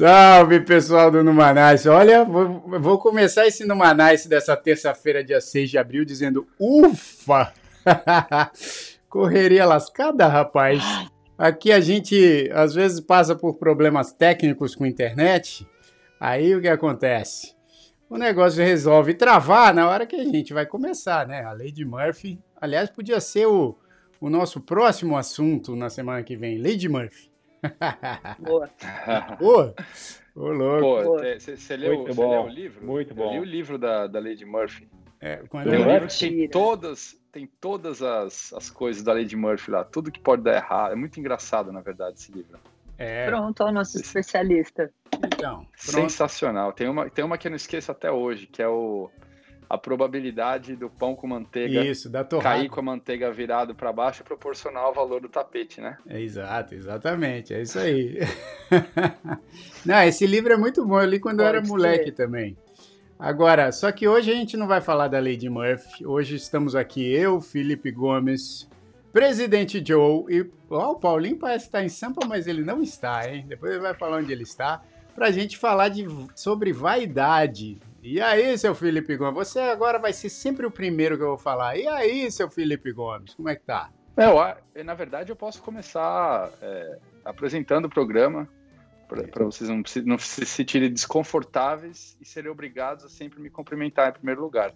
Salve pessoal do Numanice. Olha, vou, vou começar esse Numanice dessa terça-feira, dia 6 de abril, dizendo ufa! Correria lascada, rapaz. Aqui a gente às vezes passa por problemas técnicos com a internet. Aí o que acontece? O negócio resolve travar na hora que a gente vai começar, né? A Lady Murphy. Aliás, podia ser o, o nosso próximo assunto na semana que vem. Lady Murphy. Boa. Boa. Ô, louco. Você leu, leu, o livro? Muito bom. Eu li o livro da, da Lady Murphy. É, quando tem, um livro tem todas, tem todas as, as coisas da Lady Murphy lá, tudo que pode dar errado. É muito engraçado, na verdade, esse livro. É. Pronto, o nosso especialista. Então, sensacional. Tem uma, tem uma que eu não esqueço até hoje, que é o a probabilidade do pão com manteiga Isso, da cair com a manteiga virado para baixo é proporcional ao valor do tapete, né? É exato, exatamente, é isso aí. não, esse livro é muito bom, eu li quando Pode eu era ser. moleque também. Agora, só que hoje a gente não vai falar da Lady Murphy. Hoje estamos aqui eu, Felipe Gomes, Presidente Joe e o Paulinho parece estar em Sampa, mas ele não está, hein? Depois ele vai falar onde ele está para a gente falar de, sobre vaidade. E aí, seu Felipe Gomes? Você agora vai ser sempre o primeiro que eu vou falar. E aí, seu Felipe Gomes? Como é que tá? É, na verdade, eu posso começar é, apresentando o programa para vocês não, não se sentirem desconfortáveis e serem obrigados a sempre me cumprimentar em primeiro lugar.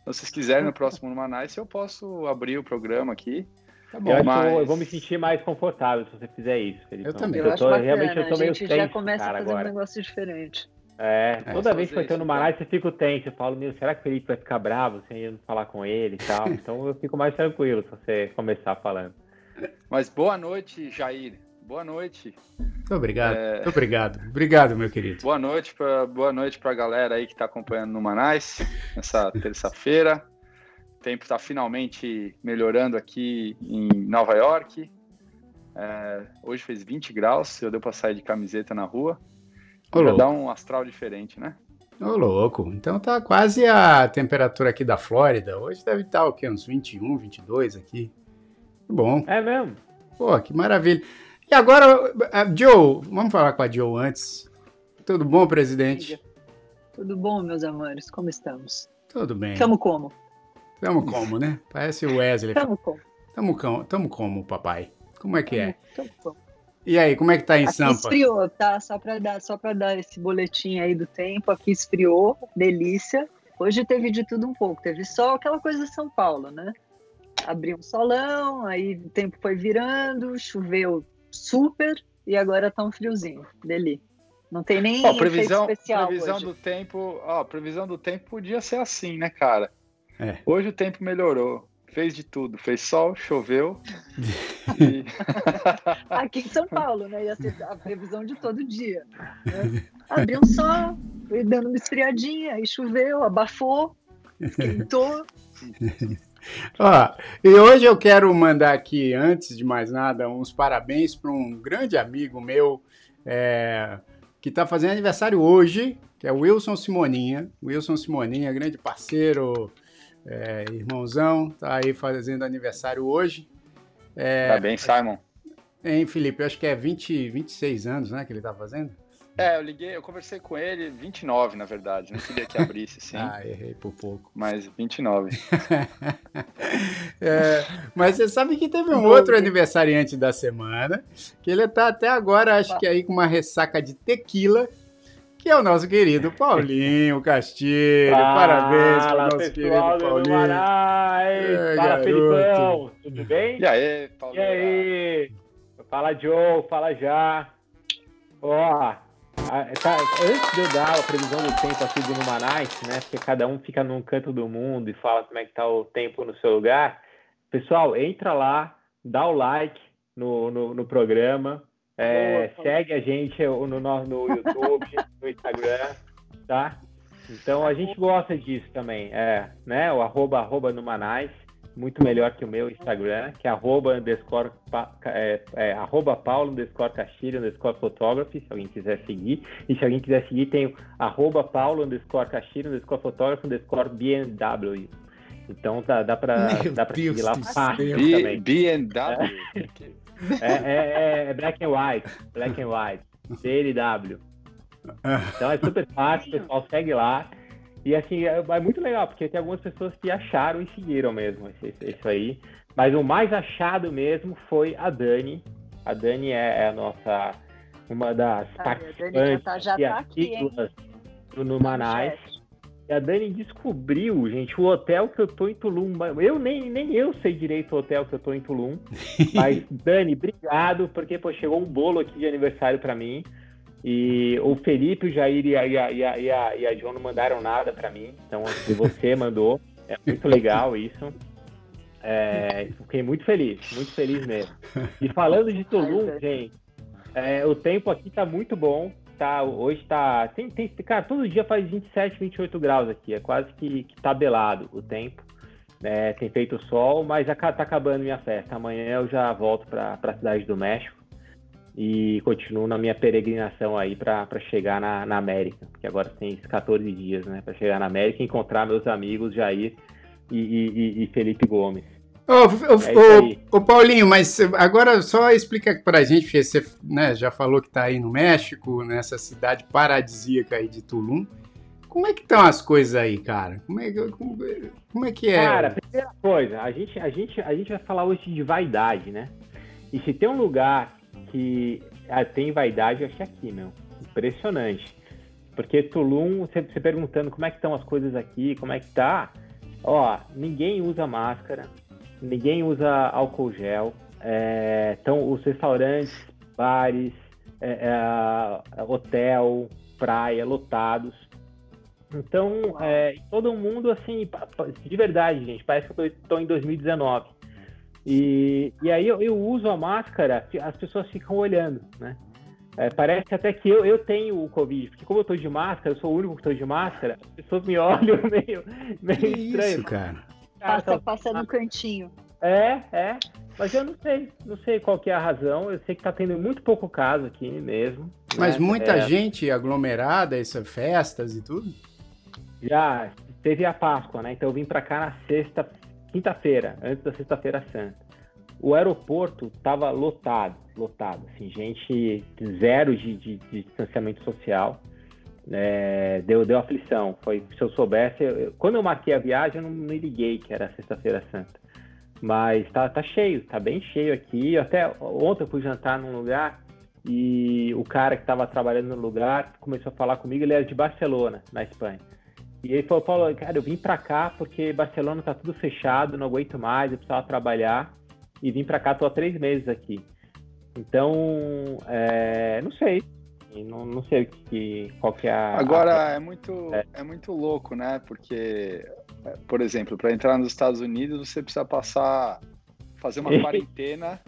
Então, se vocês quiserem no próximo Numanice, eu posso abrir o programa aqui. Tá bom, eu, mas... eu, vou me sentir mais confortável se você fizer isso. Felipe. Eu também. Eu, eu tô, realmente eu tô meio A gente já começa a fazer agora. um negócio diferente. É, é, toda vez que eu tô no Manaus, eu fico tenso. Eu falo, meu, será que o Felipe vai ficar bravo sem eu falar com ele e tal? Então eu fico mais tranquilo se você começar falando. Mas boa noite, Jair. Boa noite. Muito obrigado. É... Muito obrigado. Obrigado, meu querido. Boa noite para boa noite para a galera aí que está acompanhando no Manais nessa terça-feira. O tempo está finalmente melhorando aqui em Nova York. É, hoje fez 20 graus, eu deu para sair de camiseta na rua. Já dá um astral diferente, né? Ô, louco. Então tá quase a temperatura aqui da Flórida. Hoje deve estar o quê? Uns 21, 22 aqui. Bom. É mesmo? Pô, que maravilha. E agora, Joe, vamos falar com a Joe antes. Tudo bom, presidente? Tudo bom, meus amores? Como estamos? Tudo bem. Tamo como? Tamo como, né? Parece o Wesley. Tamo como? Tamo, como, tamo como, papai? Como é que é? Tamo como. E aí, como é que tá em aqui Sampa? esfriou, tá? Só para dar, só para dar esse boletim aí do tempo, aqui esfriou, delícia. Hoje teve de tudo um pouco, teve só aquela coisa de São Paulo, né? Abriu um solão, aí o tempo foi virando, choveu super e agora tá um friozinho, deli. Não tem nem oh, previsão, especial previsão hoje. do tempo, ó, previsão do tempo podia ser assim, né, cara? É. Hoje o tempo melhorou fez de tudo. Fez sol, choveu. e... Aqui em São Paulo, né? Ia ser a previsão de todo dia. Né? Abriu um sol, foi dando uma esfriadinha, aí choveu, abafou, esquentou. Ó, e hoje eu quero mandar aqui, antes de mais nada, uns parabéns para um grande amigo meu é, que está fazendo aniversário hoje, que é o Wilson Simoninha. Wilson Simoninha, grande parceiro, é, irmãozão, tá aí fazendo aniversário hoje. É, Parabéns, Simon. Hein, Felipe? Eu acho que é 20, 26 anos, né, que ele tá fazendo? É, eu liguei, eu conversei com ele 29, na verdade. Não queria que abrisse, sim. ah, errei por pouco. Mas 29. é, mas você sabe que teve um outro aniversariante da semana, que ele tá até agora, acho que aí com uma ressaca de tequila, que é o nosso querido Paulinho Castilho. Fala, Parabéns para o nosso querido Paulinho. É, fala, Felipão. Tudo bem? E aí, Paulinho? E aí? Fala, Joe. Fala já. Ó, tá, antes de eu dar a previsão do tempo aqui do Numanais, né? Porque cada um fica num canto do mundo e fala como é que tá o tempo no seu lugar. Pessoal, entra lá, dá o like no, no, no programa, é, segue a gente no, no, no YouTube, no Instagram, tá? Então a gente gosta disso também, é, né? O arroba, arroba no Manais. Muito melhor que o meu Instagram, que é arroba underscore, é, é, arroba paulo underscore castilho underscore photography, se alguém quiser seguir. E se alguém quiser seguir, tem o arroba paulo underscore castilho underscore photography underscore BMW. Então dá, dá para dá pra seguir lá fácil também. BMW? É, é, é, black and white, black and white, BNW. Então é super fácil, pessoal segue lá. E assim, é, é, muito legal, porque tem algumas pessoas que acharam e seguiram mesmo isso aí. Mas o mais achado mesmo foi a Dani. A Dani é, é a nossa, uma das Ai, participantes tá, já tá aqui, do Numanais. E a Dani descobriu, gente, o hotel que eu tô em Tulum. Eu nem, nem eu sei direito o hotel que eu tô em Tulum. mas, Dani, obrigado, porque pô, chegou um bolo aqui de aniversário para mim. E o Felipe, o Jair e a, e a, e a, e a, e a John não mandaram nada para mim. Então, se você mandou, é muito legal isso. É, fiquei muito feliz, muito feliz mesmo. E falando de Tulum, gente, é, o tempo aqui tá muito bom. Tá, hoje tá. Tem, tem, cara, todo dia faz 27, 28 graus aqui. É quase que, que tabelado o tempo. É, tem feito sol, mas tá acabando minha festa. Amanhã eu já volto para a cidade do México e continuo na minha peregrinação aí para chegar na, na, América, que agora tem esses 14 dias, né, para chegar na América e encontrar meus amigos Jair e, e, e Felipe Gomes. Ô, oh, oh, Paulinho, mas agora só explica para a gente, porque você né, já falou que está aí no México, nessa cidade paradisíaca aí de Tulum. Como é que estão as coisas aí, cara? Como é, como, como é que é? Cara, primeira coisa, a gente, a, gente, a gente vai falar hoje de vaidade, né? E se tem um lugar que ah, tem vaidade, eu achei aqui, meu. Impressionante. Porque Tulum, você, perguntando como é que estão as coisas aqui, como é que tá, ó, ninguém usa máscara, ninguém usa álcool gel, então é, os restaurantes, bares, é, é, hotel, praia, lotados. Então, é, todo mundo, assim, de verdade, gente, parece que eu estou em 2019. E, e aí eu, eu, uso a máscara, as pessoas ficam olhando, né? É, parece até que eu, eu tenho o Covid, porque como eu tô de máscara, eu sou o único que tô de máscara, as pessoas me olham meio, meio que estranho. Isso, cara. Passa, passa no cantinho. É, é. Mas eu não sei, não sei qual que é a razão. Eu sei que tá tendo muito pouco caso aqui mesmo. Mas né? muita é... gente aglomerada, essas festas e tudo? Já, teve a Páscoa, né? Então eu vim para cá na sexta, quinta-feira, antes da sexta-feira santa. O aeroporto estava lotado, lotado, assim, gente zero de, de, de distanciamento social. É, deu, deu aflição. Foi, se eu soubesse, eu, quando eu marquei a viagem, eu não me liguei que era sexta-feira santa. Mas tá, tá cheio, tá bem cheio aqui. Até ontem eu fui jantar num lugar e o cara que estava trabalhando no lugar começou a falar comigo, ele era de Barcelona, na Espanha. E ele falou, Paulo, cara, eu vim para cá porque Barcelona tá tudo fechado, não aguento mais, eu precisava trabalhar. E vim para cá, tô há três meses aqui. Então, é, não sei. Não, não sei que, qual que é a... Agora, é, muito, é. é muito louco, né? Porque, por exemplo, para entrar nos Estados Unidos, você precisa passar, fazer uma quarentena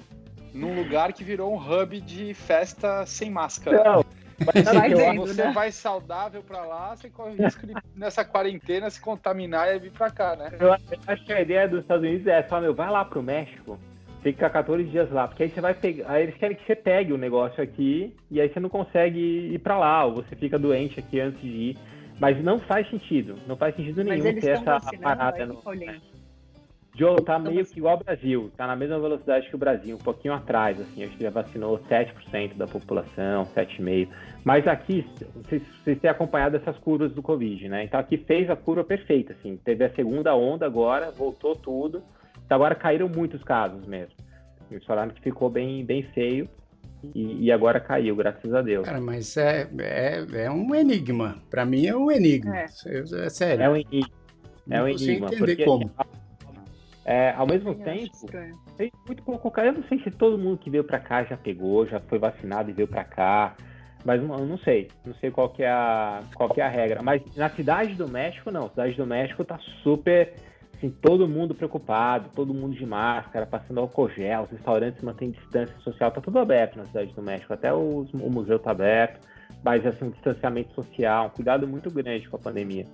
num lugar que virou um hub de festa sem máscara. Não. Mas vai vendo, você né? vai saudável para lá, você corre o risco de, nessa quarentena, se contaminar e vir para cá, né? Eu acho que a ideia dos Estados Unidos é só, meu, vai lá pro México, fica 14 dias lá, porque aí você vai pegar, aí eles querem que você pegue o negócio aqui, e aí você não consegue ir para lá, ou você fica doente aqui antes de ir. Mas não faz sentido, não faz sentido nenhum ter essa parada no. Joe tá meio que igual ao Brasil, tá na mesma velocidade que o Brasil, um pouquinho atrás, assim, acho que já vacinou 7% da população, 7,5%. Mas aqui, vocês, vocês têm acompanhado essas curvas do Covid, né? Então aqui fez a curva perfeita, assim, teve a segunda onda agora, voltou tudo, então agora caíram muitos casos mesmo. Eles falaram que ficou bem, bem feio, e, e, agora caiu, graças a Deus. Cara, mas é, é, é um enigma. Para mim é um enigma. É, é sério. É um enigma. É um enigma. entender porque, como. É, ao mesmo tempo, tem muito pouco cara. Eu não sei se todo mundo que veio para cá já pegou, já foi vacinado e veio para cá. Mas eu não sei, não sei qual que, é a, qual que é a regra. Mas na cidade do México, não. A cidade do México tá super, assim, todo mundo preocupado, todo mundo de máscara, passando álcool gel, os restaurantes mantêm distância social, tá tudo aberto na cidade do México, até os, o museu tá aberto, mas assim, um distanciamento social, um cuidado muito grande com a pandemia.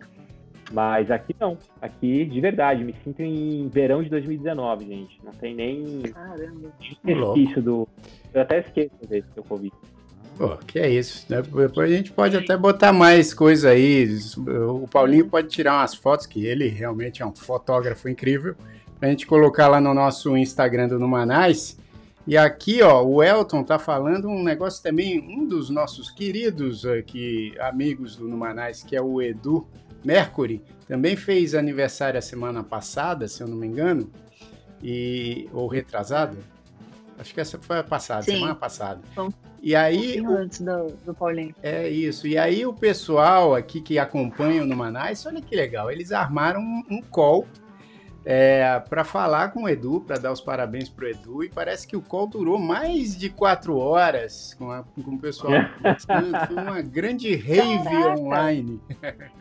Mas aqui não. Aqui, de verdade, me sinto em verão de 2019, gente. Não tem nem resquício do. Eu até esqueço desse seu Covid. Pô, que é isso. Né? Depois a gente pode até botar mais coisa aí. O Paulinho pode tirar umas fotos, que ele realmente é um fotógrafo incrível, pra gente colocar lá no nosso Instagram do Numanais. E aqui, ó, o Elton tá falando um negócio também, um dos nossos queridos aqui, amigos do Numanais, que é o Edu Mercury, também fez aniversário a semana passada, se eu não me engano, e ou retrasada. Acho que essa foi a passada, Sim. semana passada. Bom, e aí. Um antes do, do Paulinho. É isso. E aí o pessoal aqui que acompanha o Numanais, olha que legal, eles armaram um, um call é, para falar com o Edu, para dar os parabéns pro Edu, e parece que o call durou mais de quatro horas com, a, com o pessoal. Foi uma grande rave Caraca. online.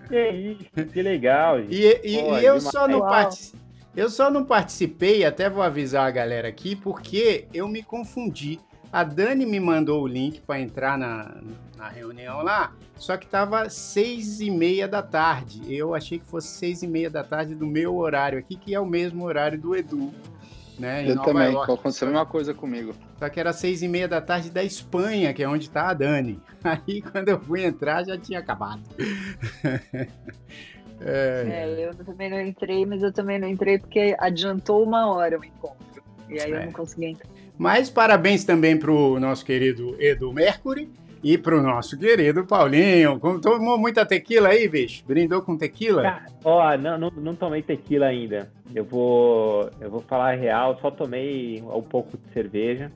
Que isso, que legal. Gente. E, e, Pô, e eu só não participei. Eu só não participei, até vou avisar a galera aqui, porque eu me confundi. A Dani me mandou o link para entrar na, na reunião lá, só que tava seis e meia da tarde. Eu achei que fosse seis e meia da tarde do meu horário aqui, que é o mesmo horário do Edu. Né, eu também, York. aconteceu a mesma coisa comigo. Só que era seis e meia da tarde da Espanha, que é onde tá a Dani. Aí quando eu fui entrar já tinha acabado. é, é, eu também não entrei, mas eu também não entrei porque adiantou uma hora o encontro. E aí é. eu não consegui entrar. Mas parabéns também para o nosso querido Edu Mercury e para o nosso querido Paulinho. Tomou muita tequila aí, bicho? Brindou com tequila? Ó, não, não, não, tomei tequila ainda. Eu vou, eu vou falar real, só tomei um pouco de cerveja.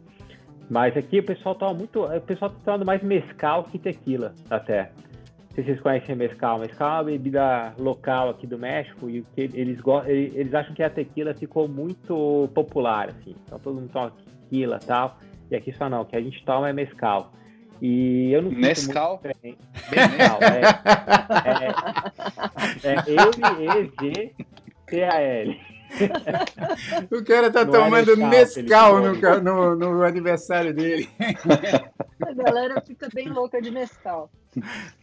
Mas aqui o pessoal toma muito. O pessoal tá tomando mais mescal que tequila, até. Não sei se vocês conhecem mescal. Mescal é uma bebida local aqui do México e eles, eles acham que a tequila ficou muito popular, assim. Então todo mundo toma tequila e tal. E aqui só não, o que a gente toma é mescal. E eu não Mescal? Mescal, é. É, é E-G-T-A-L. O cara tá no tomando Nescau no, no, no, aniversário dele. A galera fica bem louca de Nescau.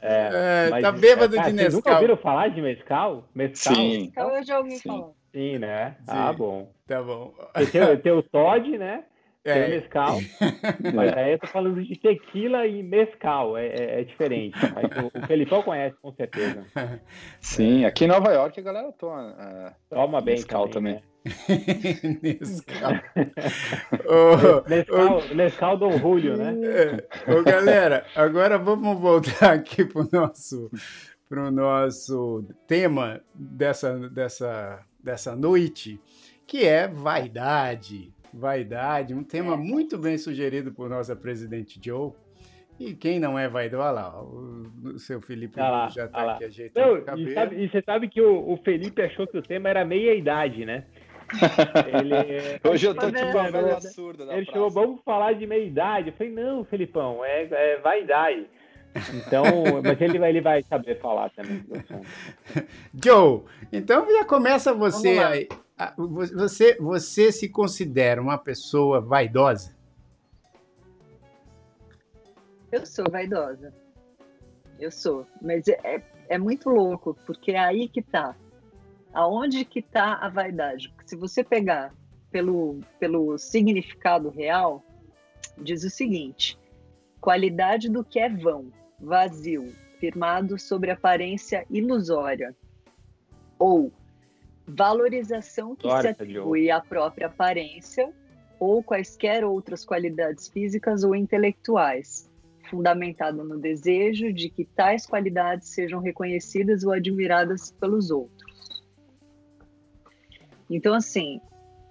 É, é tá bêbado de Nescau. Vocês nunca ouviram falar de Mescal? Mescal? Sim. Mescal eu já ouvi Sim. falar. Sim, né? Sim. Ah, bom. Tá bom. Tem, tem o Todd, né? É. Tem mescal, mas aí eu tô falando de tequila e mescal, é, é, é diferente. Mas o, o Felipão conhece, com certeza. Sim, aqui em Nova York a galera toma, uh, toma bem mescal também. também. Né? mescal. mescal, mescal do Julio, né? Ô, galera, agora vamos voltar aqui pro nosso, pro nosso tema dessa, dessa, dessa noite, que é vaidade vaidade, um tema muito bem sugerido por nossa presidente Joe. E quem não é vaidoso, olha lá, o, seu Felipe ah lá, já está ah aqui ajeitando o cabelo. E, sabe, e, você sabe que o, o, Felipe achou que o tema era meia-idade, né? Ele, Hoje eu tô tipo uma velha surda Ele falou, vamos falar de meia-idade. Eu falei, não, Felipão, é, é vaidade. Então, mas ele vai, ele vai saber falar também. Joe, então já começa você aí. Ah, você, você se considera uma pessoa vaidosa? Eu sou vaidosa. Eu sou. Mas é, é muito louco, porque é aí que tá. Aonde que tá a vaidade? Porque se você pegar pelo, pelo significado real, diz o seguinte: qualidade do que é vão, vazio, firmado sobre aparência ilusória. Ou valorização que se atribui à própria aparência ou quaisquer outras qualidades físicas ou intelectuais, fundamentado no desejo de que tais qualidades sejam reconhecidas ou admiradas pelos outros. Então, assim,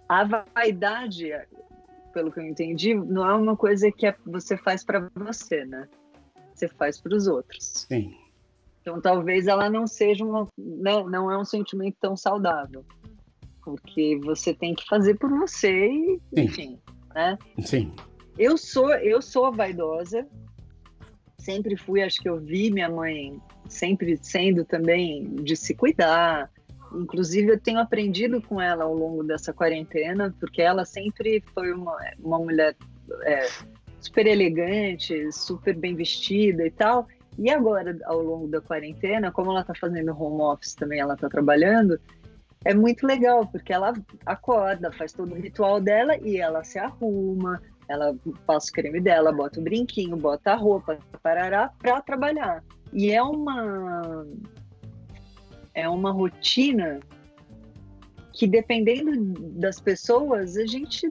a vaidade, pelo que eu entendi, não é uma coisa que é, você faz para você, né? Você faz para os outros. Sim. Então, talvez ela não seja uma, né, não é um sentimento tão saudável, porque você tem que fazer por você e, Sim. enfim, né? Sim. Eu sou, eu sou vaidosa. Sempre fui, acho que eu vi minha mãe sempre sendo também de se cuidar. Inclusive, eu tenho aprendido com ela ao longo dessa quarentena, porque ela sempre foi uma, uma mulher é, super elegante, super bem vestida e tal. E agora, ao longo da quarentena, como ela está fazendo home office também, ela está trabalhando, é muito legal, porque ela acorda, faz todo o ritual dela e ela se arruma, ela passa o creme dela, bota o brinquinho, bota a roupa, parará, para trabalhar. E é uma é uma rotina que dependendo das pessoas, a gente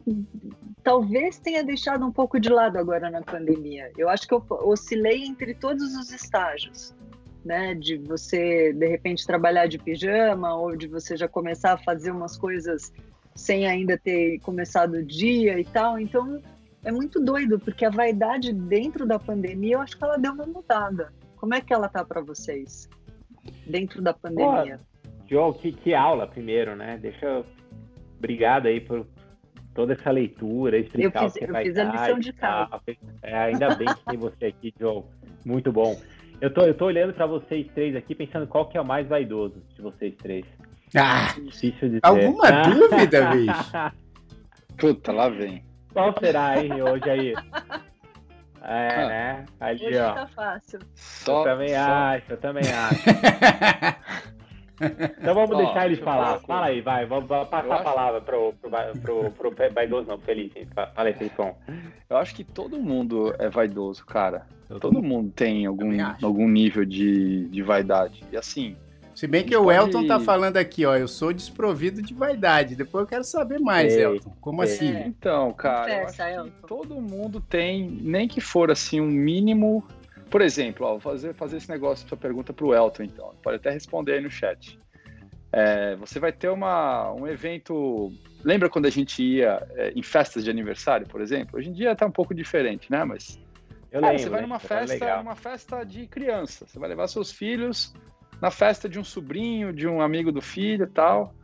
talvez tenha deixado um pouco de lado agora na pandemia. Eu acho que eu oscilei entre todos os estágios, né? De você de repente trabalhar de pijama ou de você já começar a fazer umas coisas sem ainda ter começado o dia e tal. Então é muito doido porque a vaidade dentro da pandemia, eu acho que ela deu uma mudada. Como é que ela tá para vocês dentro da pandemia? Pô João, que, que aula primeiro, né? Deixa eu... Obrigado aí por toda essa leitura, explicar eu fiz, o que eu vai fiz a lição de casa. É, ainda bem que tem você aqui, João. Muito bom. Eu tô, eu tô olhando para vocês três aqui, pensando qual que é o mais vaidoso de vocês três. Ah, Difícil de alguma ah. dúvida, bicho? Puta, lá vem. Qual será, hein, hoje aí? É, ah. né? Ali, hoje ó. tá fácil. Só, eu também só... acho, eu também acho. Então vamos deixar ele falar. Fala aí, vai. Vamos passar a palavra pro, pro, pro, pro, pro vaidoso, não, Felipe. Fala aí, Felipão. Eu acho que todo mundo é vaidoso, cara. Todo mundo tem algum, algum nível de, de vaidade. E assim. Se bem que o pode... Elton tá falando aqui, ó, eu sou desprovido de vaidade. Depois eu quero saber mais, Ei, Elton. Como assim? Então, cara, todo mundo tem, nem que for assim um mínimo por exemplo, ó, vou fazer, fazer esse negócio, sua pergunta para o Elton, então. Pode até responder aí no chat. É, você vai ter uma, um evento. Lembra quando a gente ia é, em festas de aniversário, por exemplo? Hoje em dia está um pouco diferente, né? Mas eu cara, lembro, você vai numa festa, numa festa de criança. Você vai levar seus filhos na festa de um sobrinho, de um amigo do filho, tal.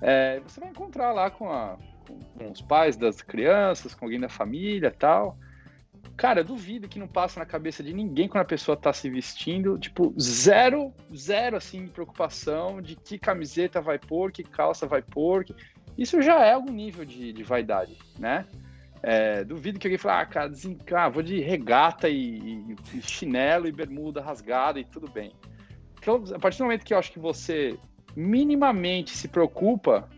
É, você vai encontrar lá com, a, com, com, os pais das crianças, com alguém da família, tal. Cara, duvido que não passa na cabeça de ninguém quando a pessoa tá se vestindo, tipo, zero, zero, assim, preocupação de que camiseta vai pôr, que calça vai pôr. Que... Isso já é algum nível de, de vaidade, né? É, duvido que alguém fale, ah, cara, desencar, vou de regata e, e, chinelo e bermuda rasgada e tudo bem. Então, a partir do momento que eu acho que você minimamente se preocupa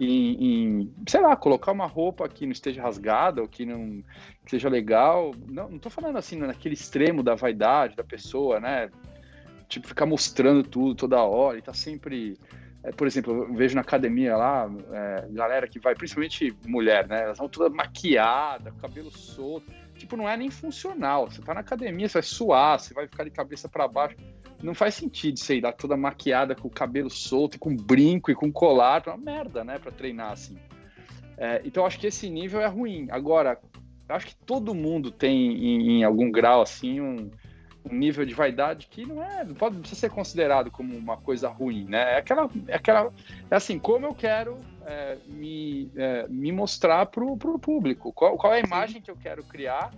em, em, sei lá, colocar uma roupa que não esteja rasgada ou que não que seja legal. Não, não tô falando assim naquele extremo da vaidade da pessoa, né? Tipo, ficar mostrando tudo toda hora e tá sempre. É, por exemplo, eu vejo na academia lá, é, galera que vai, principalmente mulher, né? Elas vão toda maquiada, cabelo solto. Tipo, não é nem funcional. Você tá na academia, você vai suar, você vai ficar de cabeça para baixo não faz sentido você ir lá toda maquiada com o cabelo solto, com brinco e com colar, é uma merda, né, para treinar assim. É, então acho que esse nível é ruim. Agora, acho que todo mundo tem em, em algum grau assim um, um, nível de vaidade que não é, não pode ser considerado como uma coisa ruim, né? É aquela, é aquela, é assim, como eu quero é, me, é, me mostrar pro, pro público, qual, qual é a imagem que eu quero criar,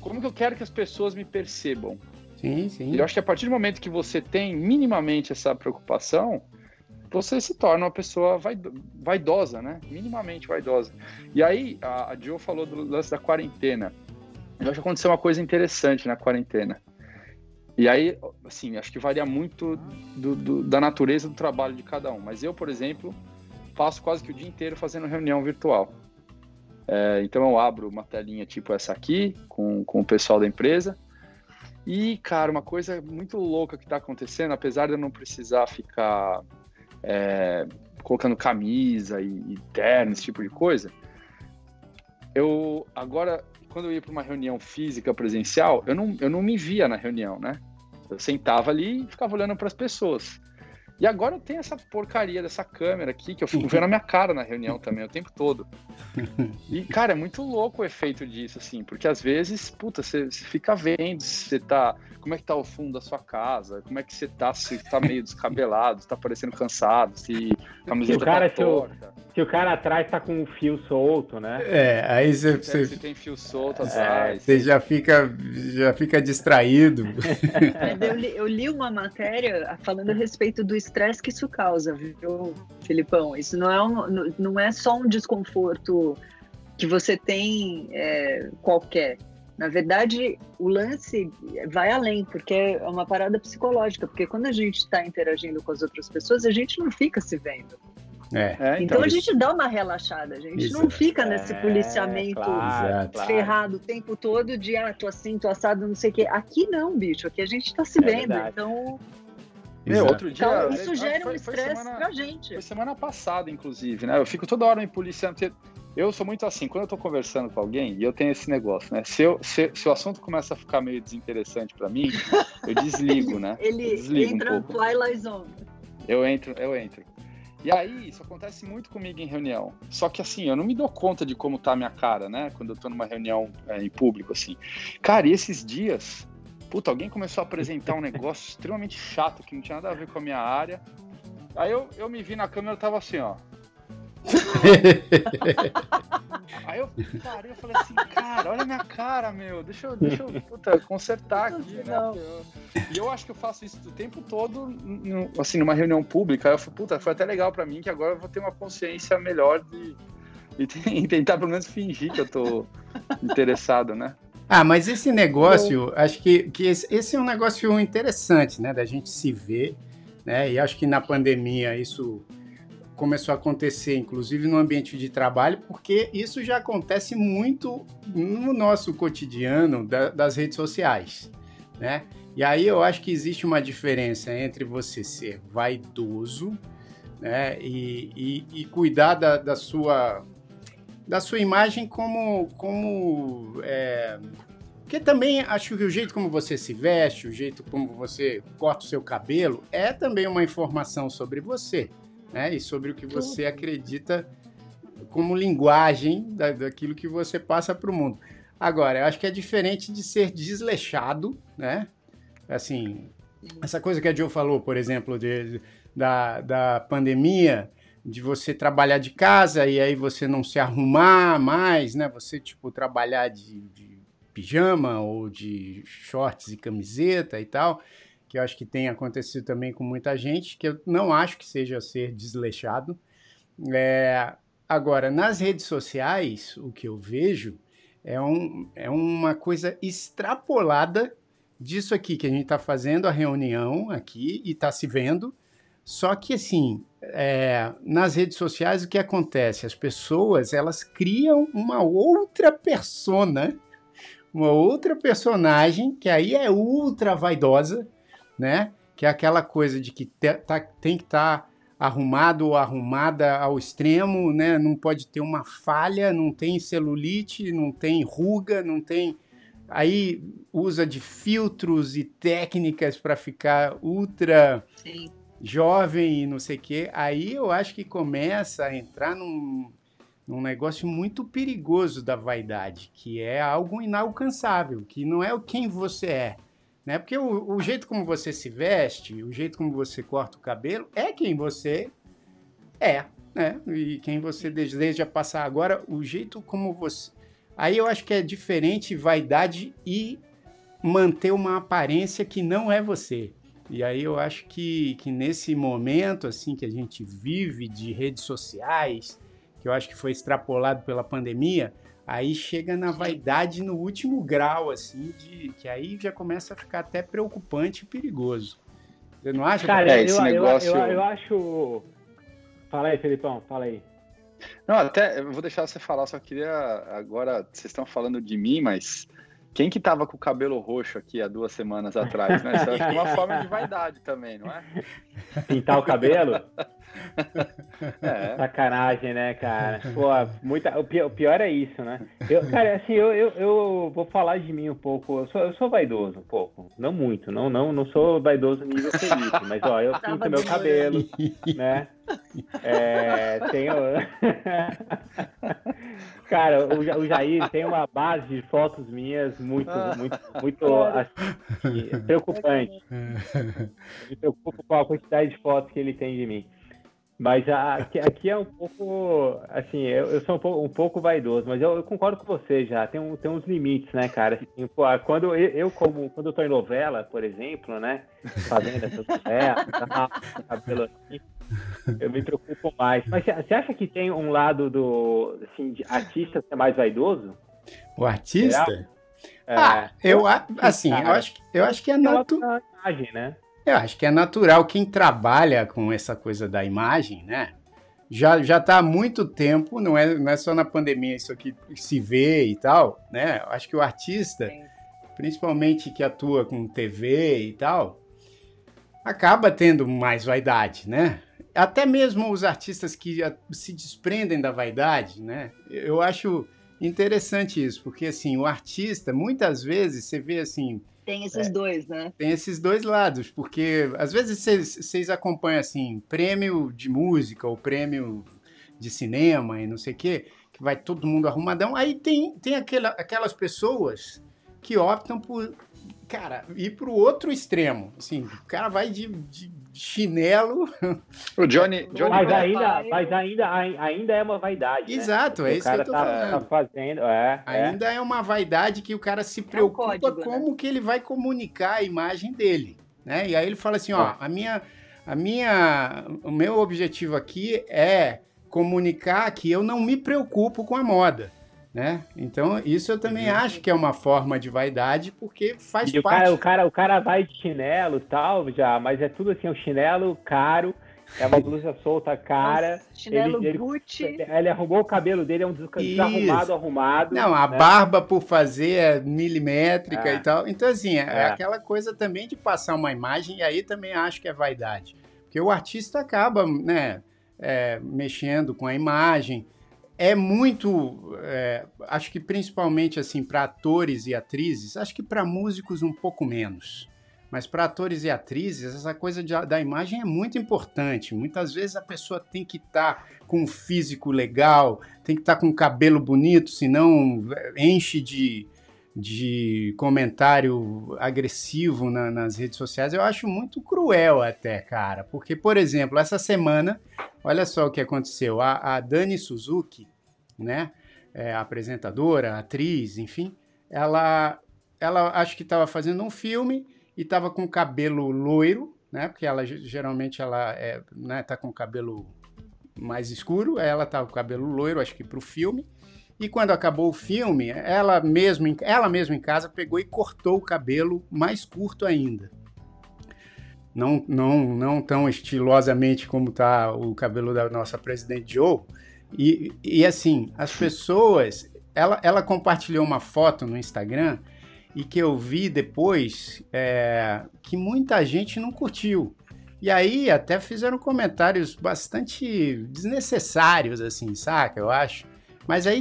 como que eu quero que as pessoas me percebam. Sim, sim. E eu acho que a partir do momento que você tem minimamente essa preocupação, você se torna uma pessoa vaidosa, né? Minimamente vaidosa. E aí, a, a Joe falou do lance da quarentena. Eu acho que aconteceu uma coisa interessante na quarentena. E aí, assim, acho que varia muito do, do, da natureza do trabalho de cada um. Mas eu, por exemplo, passo quase que o dia inteiro fazendo reunião virtual. É, então eu abro uma telinha tipo essa aqui, com, com o pessoal da empresa, e, cara, uma coisa muito louca que está acontecendo, apesar de eu não precisar ficar é, colocando camisa e, e terno, esse tipo de coisa, eu agora, quando eu ia para uma reunião física presencial, eu não, eu não me via na reunião, né? Eu sentava ali e ficava olhando para as pessoas. E agora eu tenho essa porcaria dessa câmera aqui, que eu fico vendo a minha cara na reunião também, o tempo todo. E, cara, é muito louco o efeito disso, assim, porque às vezes, puta, você, fica vendo se você tá. Como é que tá o fundo da sua casa, como é que você tá, se tá meio descabelado, se tá parecendo cansado, se a camiseta se o cara, tá torta. Se o, cara atrás tá com um fio solto, né? É, aí você. Se, se tem fio solto é, atrás. Você já fica, já fica distraído. Eu li, eu li uma matéria falando a respeito do estresse que isso causa, viu, Filipão? Isso não é, um, não é só um desconforto que você tem é, qualquer. Na verdade, o lance vai além, porque é uma parada psicológica, porque quando a gente está interagindo com as outras pessoas, a gente não fica se vendo. É. É, então, então, a gente dá uma relaxada, a gente Exato. não fica nesse é, policiamento claro, ferrado o tempo todo de ah, tô assim, tô assado, não sei o quê. Aqui não, bicho, aqui a gente tá se é vendo, verdade. então. Meu, outro dia. Então, isso gera um estresse pra gente. Foi semana passada, inclusive, né? Eu fico toda hora me policiando. Eu sou muito assim, quando eu tô conversando com alguém, e eu tenho esse negócio, né? Se, eu, se, se o assunto começa a ficar meio desinteressante para mim, eu desligo, né? Ele desligo entra um pouco. Twilight Zone. Eu entro, eu entro. E aí, isso acontece muito comigo em reunião. Só que assim, eu não me dou conta de como tá a minha cara, né? Quando eu tô numa reunião é, em público, assim. Cara, e esses dias, puta, alguém começou a apresentar um negócio extremamente chato que não tinha nada a ver com a minha área. Aí eu, eu me vi na câmera, eu tava assim, ó. Aí eu parei e falei assim, cara, olha a minha cara, meu, deixa eu, deixa eu puta, consertar aqui, né? E eu acho que eu faço isso o tempo todo, assim, numa reunião pública. Aí eu falei, puta, foi até legal para mim que agora eu vou ter uma consciência melhor de, de tentar pelo menos fingir que eu tô interessado, né? Ah, mas esse negócio, acho que, que esse, esse, é um negócio interessante, né? Da gente se ver, né? E acho que na pandemia isso começou a acontecer, inclusive no ambiente de trabalho, porque isso já acontece muito no nosso cotidiano da, das redes sociais, né? E aí eu acho que existe uma diferença entre você ser vaidoso, né, e, e, e cuidar da, da, sua da sua imagem como como é, porque também acho que o jeito como você se veste, o jeito como você corta o seu cabelo é também uma informação sobre você né? E sobre o que você acredita como linguagem da, daquilo que você passa para o mundo. Agora, eu acho que é diferente de ser desleixado, né? Assim, essa coisa que a Joe falou, por exemplo, de, da, da pandemia, de você trabalhar de casa e aí você não se arrumar mais, né? Você, tipo, trabalhar de, de pijama ou de shorts e camiseta e tal que eu acho que tem acontecido também com muita gente, que eu não acho que seja ser desleixado. É, agora, nas redes sociais, o que eu vejo é, um, é uma coisa extrapolada disso aqui que a gente está fazendo a reunião aqui e está se vendo. Só que assim, é, nas redes sociais o que acontece? As pessoas elas criam uma outra persona, uma outra personagem que aí é ultra vaidosa, né? Que é aquela coisa de que te, tá, tem que estar tá arrumado ou arrumada ao extremo, né? Não pode ter uma falha, não tem celulite, não tem ruga, não tem. Aí usa de filtros e técnicas para ficar ultra Sim. Jovem e não sei o quê. Aí eu acho que começa a entrar num, num negócio muito perigoso da vaidade, que é algo inalcançável, que não é o quem você é, né? Porque o, o, jeito como você se veste, o jeito como você corta o cabelo, é quem você é, né? E quem você deseja passar agora, o jeito como você. Aí eu acho que é diferente vaidade e manter uma aparência que não é você. E aí eu acho que, que nesse momento assim que a gente vive de redes sociais, que eu acho que foi extrapolado pela pandemia, aí chega na vaidade no último grau, assim, de que aí já começa a ficar até preocupante e perigoso. Você não acha? Cara, é, esse eu, negócio... Eu, eu, eu, acho... Fala aí, Felipão, fala aí. Não, até, eu vou deixar você falar, só queria, agora, vocês estão falando de mim, mas quem que tava com o cabelo roxo aqui há duas semanas atrás, né? Isso é uma forma de vaidade também, não é? Pintar o cabelo? É. Sacanagem, né, cara? Pô, muita, o, pior, o pior é isso, né? Eu, cara, assim, eu, eu, eu, vou falar de mim um pouco. Eu sou, eu sou vaidoso um pouco. Não muito, não, não, não sou vaidoso nível Felipe, mas ó, eu pinto meu cabelo, né? É, tenho. cara, o, o Jair tem uma base de fotos minhas muito, muito, muito assim, preocupante. Me preocupo com a quantidade de fotos que ele tem de mim. Mas aqui, aqui, é um pouco, assim, eu, eu sou um pouco, um pouco, vaidoso, mas eu, eu, concordo com você já, tem, um, tem uns limites, né, cara? Assim, pô, quando eu, eu, como, quando eu tô em novela, por exemplo, né, fazendo essas novelas, cabelo assim, eu me preocupo mais. Mas você acha que tem um lado do, assim, de artista ser mais vaidoso? O artista? É. Ah, eu assim, eu acho, eu acho que é natural. né? Eu acho que é natural quem trabalha com essa coisa da imagem, né? Já, já tá há muito tempo, não é, não é só na pandemia isso aqui se vê e tal, né? Eu acho que o artista, Sim. principalmente que atua com TV e tal, acaba tendo mais vaidade, né? Até mesmo os artistas que se desprendem da vaidade, né? Eu acho interessante isso, porque assim, o artista, muitas vezes, você vê assim. Tem esses é, dois, né? Tem esses dois lados, porque às vezes vocês acompanham assim, prêmio de música ou prêmio de cinema e não sei o quê, que vai todo mundo arrumadão. Aí tem, tem aquela, aquelas pessoas que optam por, cara, ir pro outro extremo. Assim, o cara vai de, de chinelo. O Johnny, Johnny mas ainda, mas ainda, ainda é uma vaidade. Né? Exato, né? é isso que eu tô tá, falando. Tá fazendo, é, é. ainda é. é. uma vaidade que o cara se preocupa é um código, né? como né? que ele vai comunicar a imagem dele, né? E aí ele fala assim, ó, a minha, a minha, o meu objetivo aqui é comunicar que eu não me preocupo com a moda. Né? Então, isso eu também uhum. acho que é uma forma de vaidade, porque faz e parte. O cara, o, cara, o cara vai de chinelo tal, já, mas é tudo assim, o um chinelo caro, é uma blusa solta cara. Nossa, chinelo ele, Gucci. Ele, ele, arrumou o cabelo dele, é um desarrumado arrumado. Não, a né? barba por fazer é milimétrica é. e tal. Então, assim, é, é, aquela coisa também de passar uma imagem, e aí também acho que é vaidade. Porque o artista acaba, né, é, mexendo com a imagem é muito, é, acho que principalmente assim para atores e atrizes, acho que para músicos um pouco menos, mas para atores e atrizes essa coisa de, da imagem é muito importante. Muitas vezes a pessoa tem que estar tá com um físico legal, tem que estar tá com um cabelo bonito, senão é, enche de, de comentário agressivo na, nas redes sociais. Eu acho muito cruel até, cara, porque por exemplo essa semana Olha só o que aconteceu. A, a Dani Suzuki, né, é, apresentadora, atriz, enfim, ela, ela acho que estava fazendo um filme e estava com cabelo loiro, né, porque ela geralmente ela é, né, tá com cabelo mais escuro, ela tá com cabelo loiro, acho que para o filme. E quando acabou o filme, ela mesma, ela mesma em casa pegou e cortou o cabelo mais curto ainda não, não, não tão estilosamente como tá o cabelo da nossa presidente Joe. E, e assim, as pessoas. Ela, ela compartilhou uma foto no Instagram e que eu vi depois é, que muita gente não curtiu. E aí até fizeram comentários bastante desnecessários, assim, saca? Eu acho. Mas aí,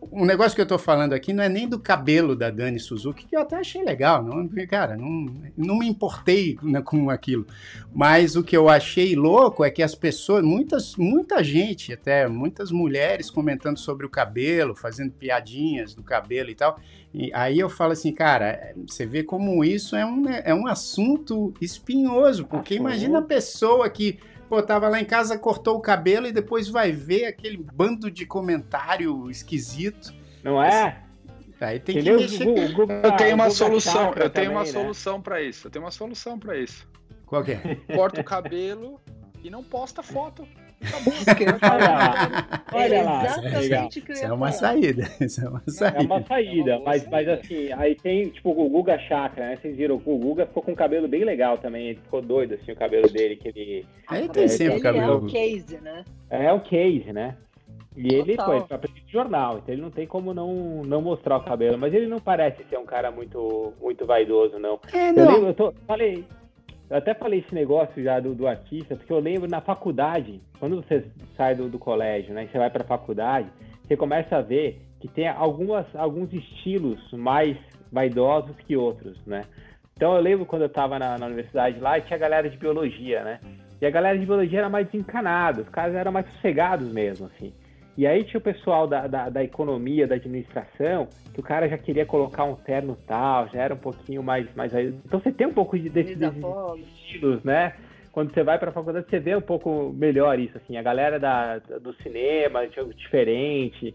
o negócio que eu tô falando aqui não é nem do cabelo da Dani Suzuki, que eu até achei legal, não, cara, não, não me importei né, com aquilo. Mas o que eu achei louco é que as pessoas, muitas, muita gente, até muitas mulheres comentando sobre o cabelo, fazendo piadinhas do cabelo e tal. E aí eu falo assim, cara, você vê como isso é um, é um assunto espinhoso, porque imagina a pessoa que pô, tava lá em casa, cortou o cabelo e depois vai ver aquele bando de comentário esquisito. Não é? Aí tem Entendeu? que mexer. eu tenho uma solução, eu tenho uma né? solução para isso. Eu tenho uma solução para isso. Qual que é? Corta o cabelo e não posta foto. Olha lá, olha lá. Exatamente Isso é uma saída. Isso é uma saída. É uma saída, mas, mas assim, aí tem tipo o Guga Chakra, né? Vocês viram, o Guga ficou com um cabelo bem legal também. Ele ficou doido assim, o cabelo dele, que ele. Aí tem é, sempre ele cabelo. É o case, né? É o case, né? E ele foi para jornal, então ele não tem como não, não mostrar o cabelo, mas ele não parece ser um cara muito muito vaidoso, não. É, não. Eu, lembro, eu tô, falei, eu até falei esse negócio já do, do artista, porque eu lembro na faculdade, quando você sai do, do colégio, né, você vai para a faculdade, você começa a ver que tem algumas, alguns estilos mais vaidosos que outros, né? Então eu lembro quando eu estava na, na, universidade lá, tinha galera de biologia, né? E a galera de biologia era mais desencanada, os caras eram mais sossegados mesmo, assim. E aí tinha o pessoal da, da, da, economia, da administração, que o cara já queria colocar um terno tal, já era um pouquinho mais. mais... Então você tem um pouco de, desses, desses estilos, né? Quando você vai para a faculdade, você vê um pouco melhor isso, assim, a galera da, do cinema, diferente.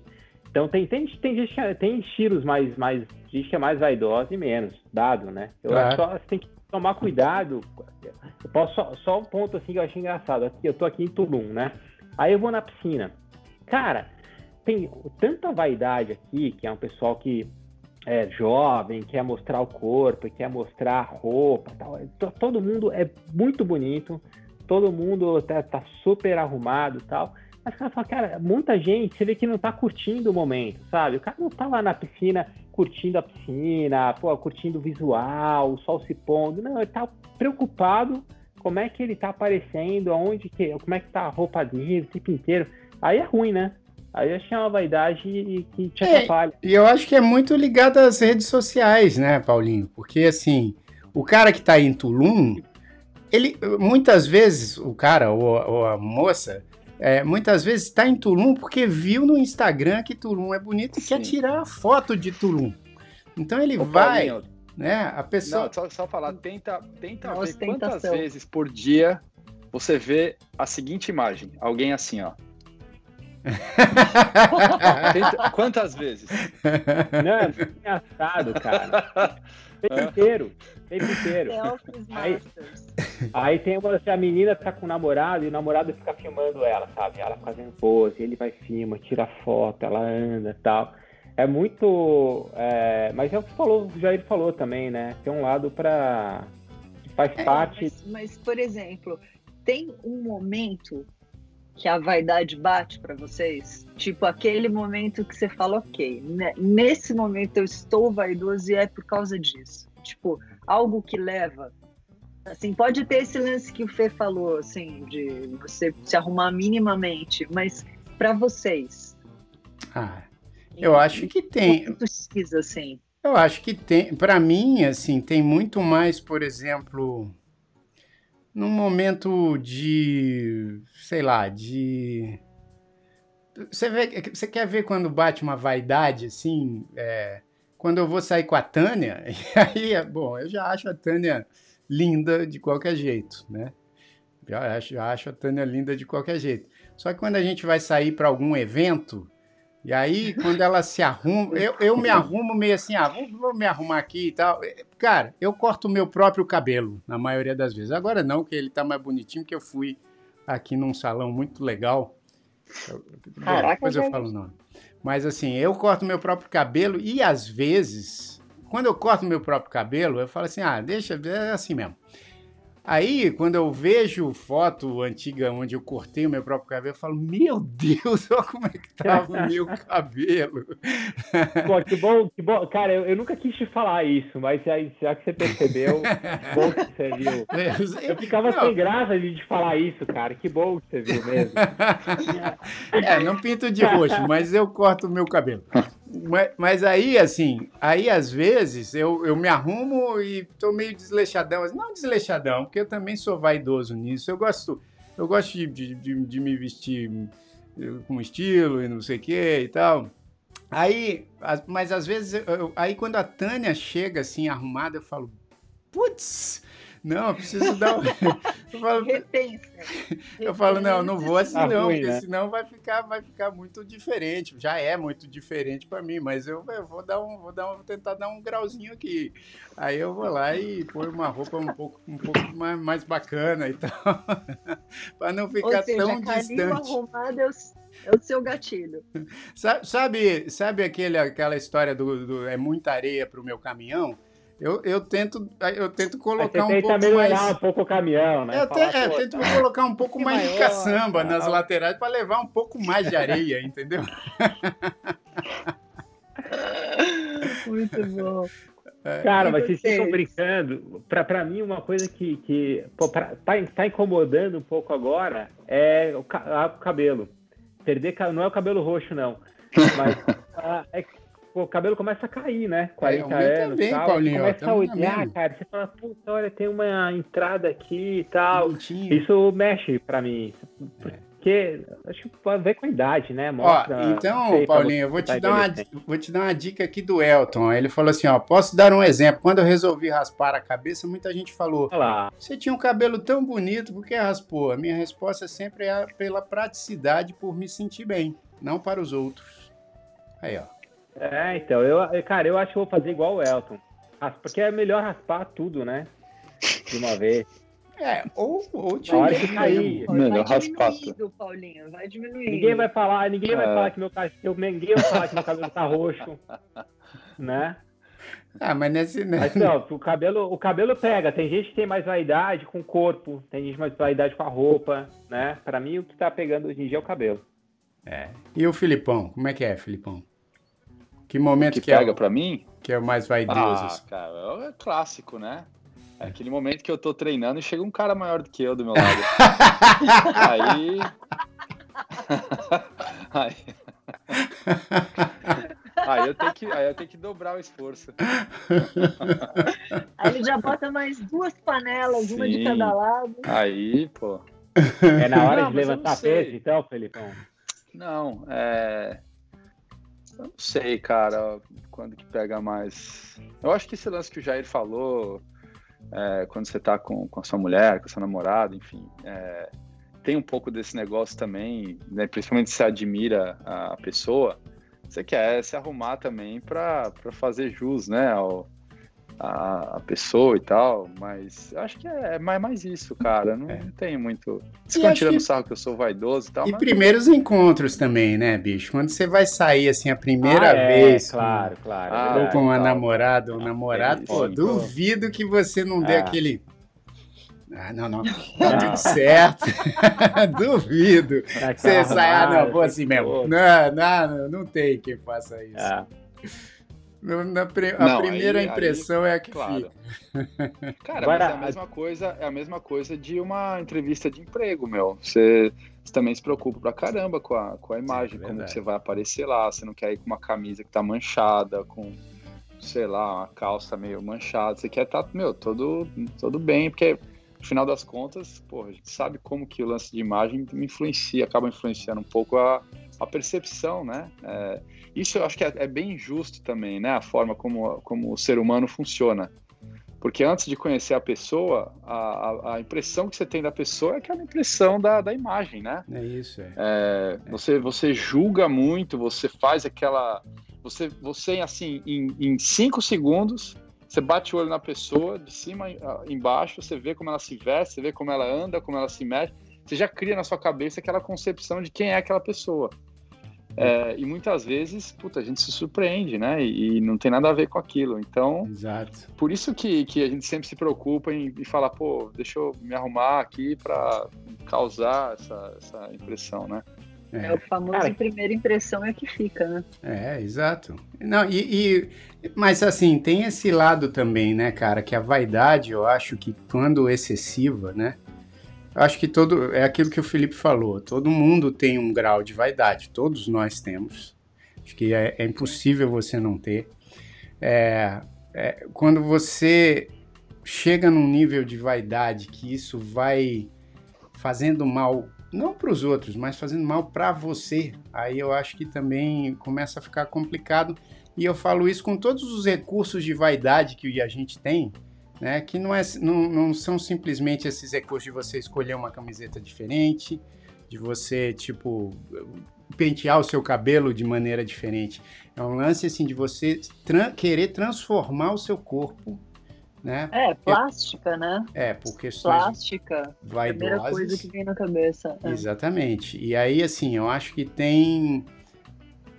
Então tem, tem, tem, tem, tem estilos mais, mais. Gente que é mais vaidosa e menos, dado, né? Eu claro. acho que você tem que tomar cuidado. Eu posso, só, só um ponto assim que eu achei engraçado. Aqui, eu tô aqui em Tulum, né? Aí eu vou na piscina. Cara, tem tanta vaidade aqui, que é um pessoal que é jovem, quer mostrar o corpo, quer mostrar a roupa, tal. Todo mundo é muito bonito, todo mundo tá, tá super arrumado, tal. Mas cara fala, cara, muita gente, você vê que não tá curtindo o momento, sabe? O cara não tá lá na piscina curtindo a piscina, pô, curtindo o visual, o sol se pondo. Não, ele tá preocupado como é que ele tá aparecendo, aonde que, como é que tá a roupa dele o tempo inteiro. Aí é ruim, né? Aí acho que é uma vaidade que te é, atrapalha. E eu acho que é muito ligado às redes sociais, né, Paulinho? Porque assim, o cara que tá em Tulum, ele muitas vezes, o cara ou, ou a moça, é, muitas vezes está em Tulum porque viu no Instagram que Tulum é bonito e Sim. quer tirar a foto de Tulum. Então ele Ô, vai, Paulinho, né? A pessoa. Não, só, só falar, tenta, tenta ver quantas vezes por dia você vê a seguinte imagem: alguém assim, ó. Quantas vezes? Não, é engraçado, cara. O tempo inteiro. O tempo inteiro. Aí, aí tem uma, a menina tá com o namorado e o namorado fica filmando ela, sabe? Ela fazendo pose, ele vai filma, tira foto, ela anda e tal. É muito. É, mas é o que falou, o Jair falou também, né? Tem um lado para faz é, parte. Mas, mas, por exemplo, tem um momento que a vaidade bate para vocês? Tipo, aquele momento que você fala, ok, né, nesse momento eu estou vaidoso e é por causa disso. Tipo, algo que leva. Assim, pode ter esse lance que o Fê falou, assim, de você se arrumar minimamente, mas para vocês. Ah, eu acho que tem. Precisa, assim. Eu acho que tem. Para mim, assim, tem muito mais, por exemplo num momento de, sei lá, de você, vê, você quer ver quando bate uma vaidade assim? É, quando eu vou sair com a Tânia, e aí, bom, eu já acho a Tânia linda de qualquer jeito, né? Já acho, já acho a Tânia linda de qualquer jeito. Só que quando a gente vai sair para algum evento, e aí, quando ela se arruma, eu, eu me arrumo meio assim, ah, vou, vou, me arrumar aqui e tal. Cara, eu corto o meu próprio cabelo, na maioria das vezes. Agora não, que ele tá mais bonitinho, que eu fui aqui num salão muito legal. Caraca, depois eu falo o nome. Mas assim, eu corto meu próprio cabelo e às vezes, quando eu corto meu próprio cabelo, eu falo assim, ah, deixa, é assim mesmo. Aí, quando eu vejo foto antiga onde eu cortei o meu próprio cabelo, eu falo, meu Deus, olha como é que tava o meu cabelo. Pô, que bom, que bom. Cara, eu, eu, nunca quis te falar isso, mas já, já que você percebeu, que bom que você viu. Eu ficava não. sem graça de te falar isso, cara. Que bom que você viu mesmo. É, não pinto de roxo, mas eu corto o meu cabelo. Mas, mas, aí, assim, aí às vezes eu, eu me arrumo e tô meio desleixadão. Não desleixadão, porque eu também sou vaidoso nisso. Eu gosto, eu gosto de, de, de me vestir eh, com estilo e não sei o que e tal. Aí, mas às vezes, eu, aí quando a Tânia chega assim arrumada, eu falo, putz, não, eu preciso dar um. Eu falo, Repensa. Eu falo, não, não vou assim, tá não, ruim, porque né? senão vai ficar, vai ficar muito diferente. Já é muito diferente para mim, mas eu, eu, vou dar um, vou dar um, vou tentar dar um grauzinho aqui. Aí eu vou lá e pôr uma roupa um pouco, um pouco mais, mais bacana e tal. para não ficar seja, tão distante. arrumado é o, é o seu gatilho. Sabe, sabe aquele, aquela história do, do é muita areia para o meu caminhão? Eu, eu, tento, eu tento colocar um pouco melhorar mais... um pouco o caminhão, né? Eu Falar, é, tento colocar um pouco mais maior, de caçamba nas laterais para levar um pouco mais de areia, entendeu? Muito bom. É. Cara, mas vocês ficam brincando. Pra, pra mim, uma coisa que, que pô, pra, tá, tá incomodando um pouco agora é o, o cabelo. Perder não é o cabelo roxo, não. Mas é o cabelo começa a cair, né? 40 é, anos também, tal. Paulinho, começa a olhar, cara. Você fala, puta, olha, tem uma entrada aqui e tal. Isso mexe pra mim. Porque acho que pode ver com a idade, né? Mostra, ó, então, Paulinho, eu vou te, tá dar uma, vou te dar uma dica aqui do Elton. Ele falou assim: ó, posso dar um exemplo? Quando eu resolvi raspar a cabeça, muita gente falou: Olá. você tinha um cabelo tão bonito, por que raspou? A minha resposta sempre é pela praticidade, por me sentir bem, não para os outros. Aí, ó. É, então, eu, cara, eu acho que vou fazer igual o Elton. Porque é melhor raspar tudo, né? De uma vez. É, ou, ou que cair. Melhor raspar tudo. Paulinho, vai diminuir. Ninguém vai falar, ninguém vai é. falar que meu cabelo, ninguém vai falar que meu cabelo tá roxo, né? Ah, mas nesse. Mas não, o cabelo, o cabelo pega. Tem gente que tem mais vaidade com o corpo, tem gente mais vaidade com a roupa, né? Para mim, o que tá pegando hoje em dia é o cabelo. É. E o Filipão? Como é que é, Filipão? Que momento que, que pega é, para mim? Que é o mais vaidoso? Ah, assim? cara, é clássico, né? É aquele momento que eu tô treinando e chega um cara maior do que eu do meu lado. aí. aí... Aí eu tenho que, aí eu tenho que dobrar o esforço. Aí ele já bota mais duas panelas, Sim. uma de cada lado. Aí, pô. É na hora não, de levantar peso, então, Felipão? Não, é. Eu não sei, cara, quando que pega mais. Eu acho que esse lance que o Jair falou, é, quando você tá com, com a sua mulher, com a sua namorada, enfim, é, tem um pouco desse negócio também, né, principalmente se admira a pessoa, você quer se arrumar também para fazer jus, né, ao, a, a, pessoa e tal, mas eu acho que é, é mais, mais isso, cara. Não, é. não tem muito. Ficam tirando que... sarro que eu sou vaidoso e tal. E mas... primeiros encontros também, né, bicho? Quando você vai sair assim a primeira ah, é, vez. Claro, com, claro. Ah, ou com uma namorada ou um namorado, pô, duvido que você não dê ah. aquele. Ah, não, não. Tá tudo certo. Duvido. Tá você sai, ah, não, vou assim mesmo. Não, não, não tem quem faça isso. Na, a não, primeira aí, impressão aí, é a que claro. fica. Cara, mas é a mesma coisa, é a mesma coisa de uma entrevista de emprego, meu. Você, você também se preocupa pra caramba com a, com a imagem, Sim, é como você vai aparecer lá. Você não quer ir com uma camisa que tá manchada, com, sei lá, uma calça meio manchada. Você quer estar, tá, meu, todo, todo bem, porque no final das contas, pô, a gente sabe como que o lance de imagem me influencia, acaba influenciando um pouco a, a percepção, né? É, isso eu acho que é, é, bem injusto também, né? A forma como, como o ser humano funciona. Porque antes de conhecer a pessoa, a, a impressão que você tem da pessoa é aquela impressão da, da imagem, né? É isso, é. é você, você julga muito, você faz aquela. Você, você assim, em, em cinco segundos, você bate o olho na pessoa, de cima embaixo, você vê como ela se veste, você vê como ela anda, como ela se mexe. Você já cria na sua cabeça aquela concepção de quem é aquela pessoa. É, e muitas vezes, puta, a gente se surpreende, né? E, e, não tem nada a ver com aquilo. Então, Exato. por isso que, que a gente sempre se preocupa em, em falar, pô, deixa eu me arrumar aqui para causar essa, essa impressão, né? É, é o famoso Cara, primeira impressão é que fica, né? É, exato. Não, e, e, mas assim, tem esse lado também, né, cara, que a vaidade, eu acho que quando excessiva, né, acho que todo é aquilo que o Felipe falou. Todo mundo tem um grau de vaidade, todos nós temos. Acho que é, é impossível você não ter. É, é, quando você chega num nível de vaidade que isso vai fazendo mal não para os outros, mas fazendo mal para você, aí eu acho que também começa a ficar complicado. E eu falo isso com todos os recursos de vaidade que a gente tem, né? Que não, é, não, não são simplesmente esses recursos de você escolher uma camiseta diferente, de você, tipo, pentear o seu cabelo de maneira diferente. É um lance, assim, de você tra querer transformar o seu corpo, né? É, plástica, é, né? É, por questões Plástica, vaidosas. primeira coisa que vem na cabeça. É. Exatamente. E aí, assim, eu acho que tem...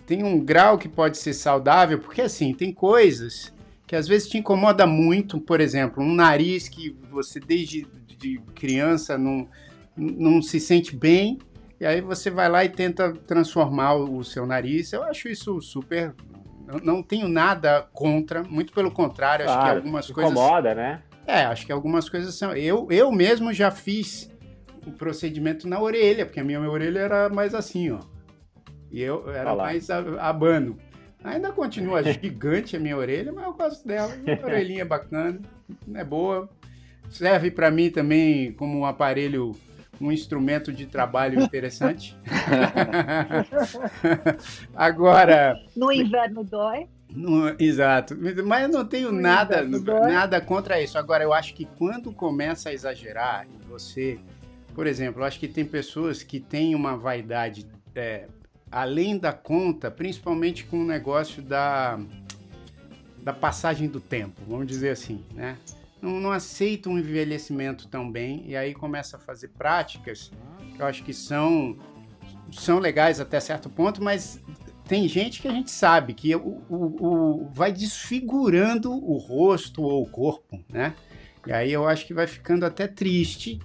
Tem um grau que pode ser saudável, porque, assim, tem coisas que às vezes te incomoda muito, por exemplo, um nariz que você desde de criança não, não se sente bem, e aí você vai lá e tenta transformar o seu nariz. Eu acho isso super. Não tenho nada contra, muito pelo contrário, claro, acho que algumas coisas. Incomoda, né? É, acho que algumas coisas são. Eu, eu mesmo já fiz o procedimento na orelha, porque a minha, minha orelha era mais assim, ó. E eu era mais abano. Ainda continua gigante a minha orelha, mas eu gosto dela. A orelhinha é bacana, é boa. Serve para mim também como um aparelho, um instrumento de trabalho interessante. Agora. No inverno dói. No, exato, mas eu não tenho no nada, nada contra isso. Agora, eu acho que quando começa a exagerar, e você, por exemplo, eu acho que tem pessoas que têm uma vaidade é, além da conta, principalmente com o negócio da, da passagem do tempo, vamos dizer assim, né? Não, não aceita um envelhecimento tão bem e aí começa a fazer práticas que eu acho que são, são legais até certo ponto, mas tem gente que a gente sabe que o, o, o, vai desfigurando o rosto ou o corpo, né? E aí eu acho que vai ficando até triste,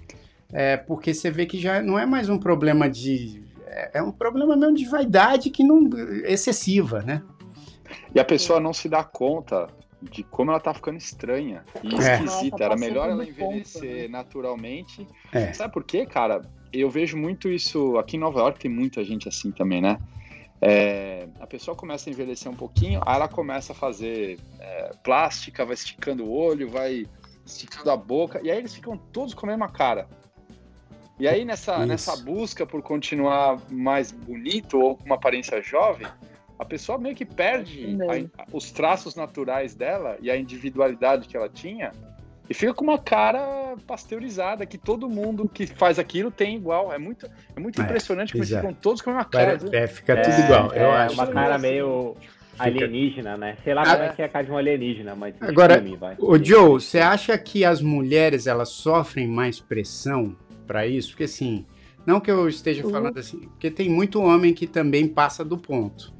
é, porque você vê que já não é mais um problema de. É, é um problema mesmo de vaidade que não excessiva, né? E a pessoa não se dá conta de como ela tá ficando estranha e é. esquisita. Era melhor ela envelhecer ponto, né? naturalmente. É. Sabe por quê, cara? Eu vejo muito isso aqui em Nova York, tem muita gente assim também, né? É, a pessoa começa a envelhecer um pouquinho, aí ela começa a fazer é, plástica, vai esticando o olho, vai esticando a boca, e aí eles ficam todos com a mesma cara. E aí nessa, nessa busca por continuar mais bonito ou com uma aparência jovem, a pessoa meio que perde a, os traços naturais dela e a individualidade que ela tinha e fica com uma cara pasteurizada que todo mundo que faz aquilo tem igual. É muito, é muito é, impressionante como eles ficam todos com uma cara. É, fica tudo igual. É, eu acho. uma cara meio alienígena, né? Sei lá ah, como é que é a cara de um alienígena, mas agora, filme, vai. o Joe, você acha que as mulheres elas sofrem mais pressão para isso? Porque assim, não que eu esteja uhum. falando assim, porque tem muito homem que também passa do ponto.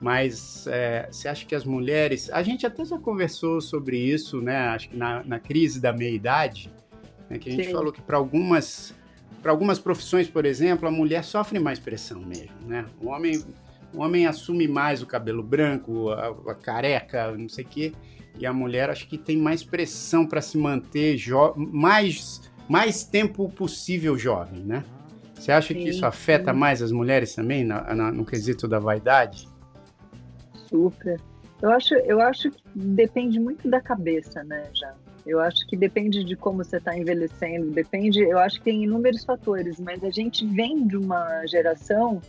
Mas é, você acha que as mulheres. A gente até já conversou sobre isso, né? Acho que na, na crise da meia-idade, né, que a gente Sim. falou que para algumas, algumas profissões, por exemplo, a mulher sofre mais pressão mesmo, né? O homem, o homem assume mais o cabelo branco, a, a careca, não sei o quê, e a mulher acho que tem mais pressão para se manter mais, mais tempo possível jovem, né? Você acha sim, que isso afeta sim. mais as mulheres também na, na, no quesito da vaidade? Super. Eu acho, eu acho que depende muito da cabeça, né, já. Eu acho que depende de como você está envelhecendo, depende, eu acho que tem inúmeros fatores, mas a gente vem de uma geração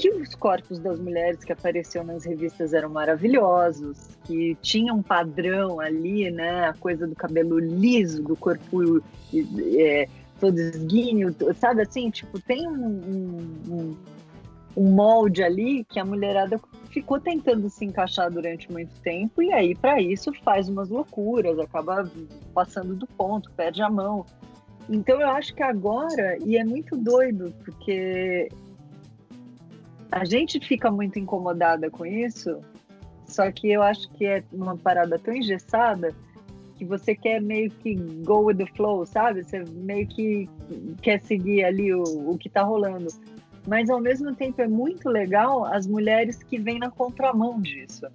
que os corpos das mulheres que apareciam nas revistas eram maravilhosos, que tinha um padrão ali, né, a coisa do cabelo liso, do corpo é, todo esguinho, sabe assim, tipo, tem um, um, um molde ali que a mulherada ficou tentando se encaixar durante muito tempo e aí para isso faz umas loucuras, acaba passando do ponto, perde a mão. Então eu acho que agora e é muito doido porque a gente fica muito incomodada com isso, só que eu acho que é uma parada tão engessada que você quer meio que go with the flow, sabe? Você meio que quer seguir ali o, o que tá rolando mas ao mesmo tempo é muito legal as mulheres que vêm na contramão disso.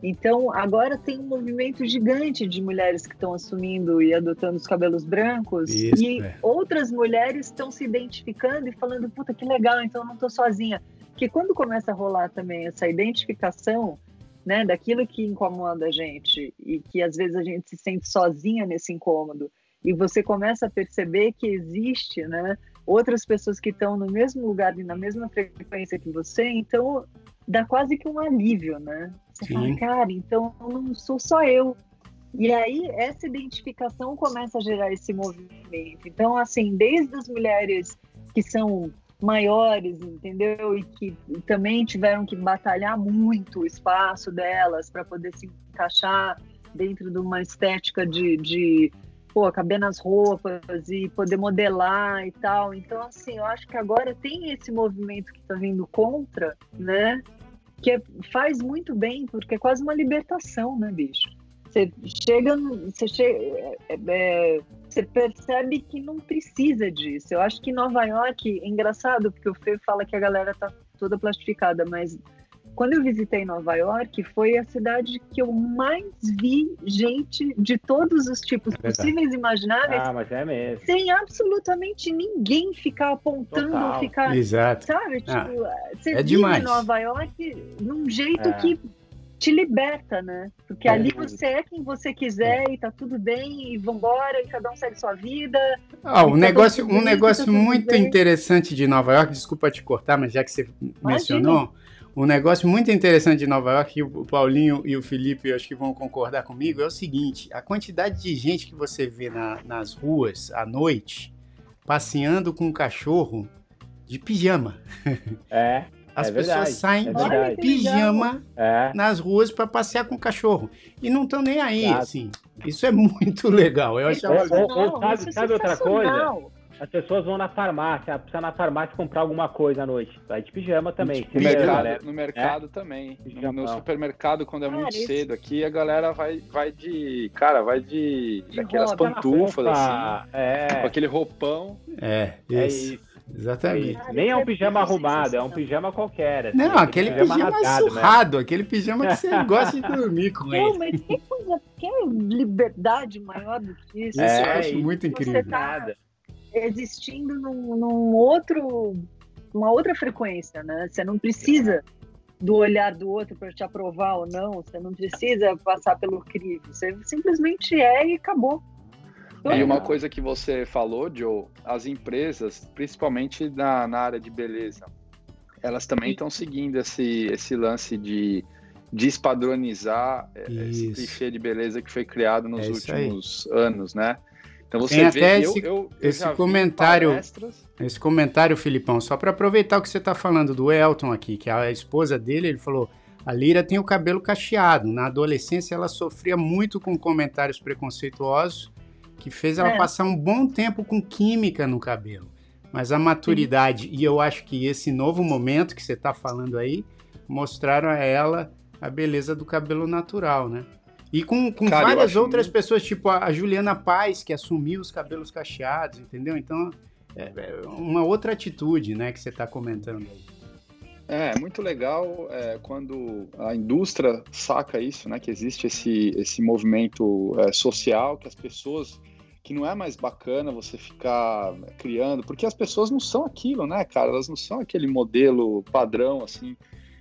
Então, agora tem um movimento gigante de mulheres que estão assumindo e adotando os cabelos brancos, Isso, e é. outras mulheres estão se identificando e falando: puta, que legal, então eu não estou sozinha. Porque quando começa a rolar também essa identificação né, daquilo que incomoda a gente e que às vezes a gente se sente sozinha nesse incômodo, e você começa a perceber que existe né, outras pessoas que estão no mesmo lugar e na mesma frequência que você, então dá quase que um alívio, né? Você Sim. fala, cara, então não sou só eu. E aí essa identificação começa a gerar esse movimento. Então, assim, desde as mulheres que são maiores, entendeu? E que também tiveram que batalhar muito o espaço delas para poder se encaixar dentro de uma estética de, de pô, caber nas roupas e poder modelar e tal. Então, assim, eu acho que agora tem esse movimento que está vindo contra, né? Que é, faz muito bem, porque é quase uma libertação, né, bicho? Você chega, você chega, é, é, você percebe que não precisa disso. Eu acho que Nova York, é engraçado, porque o Fê fala que a galera tá toda plastificada, mas quando eu visitei Nova York, foi a cidade que eu mais vi gente de todos os tipos é possíveis e imagináveis. Ah, mas é mesmo. Sem absolutamente ninguém ficar apontando, Total. ficar. Exato. Sabe? Ah, tipo, você é vive demais. Nova York num jeito é. que te liberta, né? Porque é. ali você é quem você quiser e tá tudo bem, e vambora, e cada um segue sua vida. Ah, um negócio, um negócio tá muito bem. interessante de Nova York, desculpa te cortar, mas já que você Imagina. mencionou, um negócio muito interessante de Nova York, que o Paulinho e o Felipe acho que vão concordar comigo, é o seguinte: a quantidade de gente que você vê na, nas ruas à noite passeando com um cachorro de pijama. É. As é pessoas verdade, saem é de pijama é. nas ruas para passear com o cachorro. E não estão nem aí, assim. Isso é muito legal. Eu achava... Ou, ou, ou, sabe, sabe outra coisa? As pessoas vão na farmácia, precisa na farmácia comprar alguma coisa à noite. Vai de pijama também. No mercado, no mercado é? também. No, supermercado, quando é muito cedo aqui, a galera vai, vai de. Cara, vai de. de daquelas pantufas, assim. É. Com aquele roupão. É, é isso. Exatamente. Nem é um pijama arrumado, é um pijama qualquer. Assim, não, aquele pijama, pijama rasgado, né? surrado, né? aquele pijama que você gosta de dormir com ele. Não, mas que coisa, que liberdade maior do que isso? É, eu acho muito incrível. Você tá existindo num, num outro, uma outra frequência, né? Você não precisa do olhar do outro para te aprovar ou não, você não precisa passar pelo crivo, você simplesmente é e acabou. E uma coisa que você falou, Joe, as empresas, principalmente na, na área de beleza, elas também estão seguindo esse, esse lance de despadronizar é, esse clichê de beleza que foi criado nos é últimos aí. anos, né? Então você Tem vê, até esse, eu, eu, eu esse comentário, esse comentário, Filipão, só para aproveitar o que você está falando do Elton aqui, que a esposa dele, ele falou, a Lira tem o cabelo cacheado. Na adolescência ela sofria muito com comentários preconceituosos que fez ela é. passar um bom tempo com química no cabelo. Mas a maturidade, Sim. e eu acho que esse novo momento que você está falando aí, mostraram a ela a beleza do cabelo natural, né? E com, com Cara, várias outras muito... pessoas, tipo a Juliana Paz, que assumiu os cabelos cacheados, entendeu? Então, é, é uma outra atitude, né, que você está comentando aí. É, muito legal é, quando a indústria saca isso, né? Que existe esse, esse movimento é, social, que as pessoas que não é mais bacana você ficar criando, porque as pessoas não são aquilo, né, cara? Elas não são aquele modelo padrão, assim.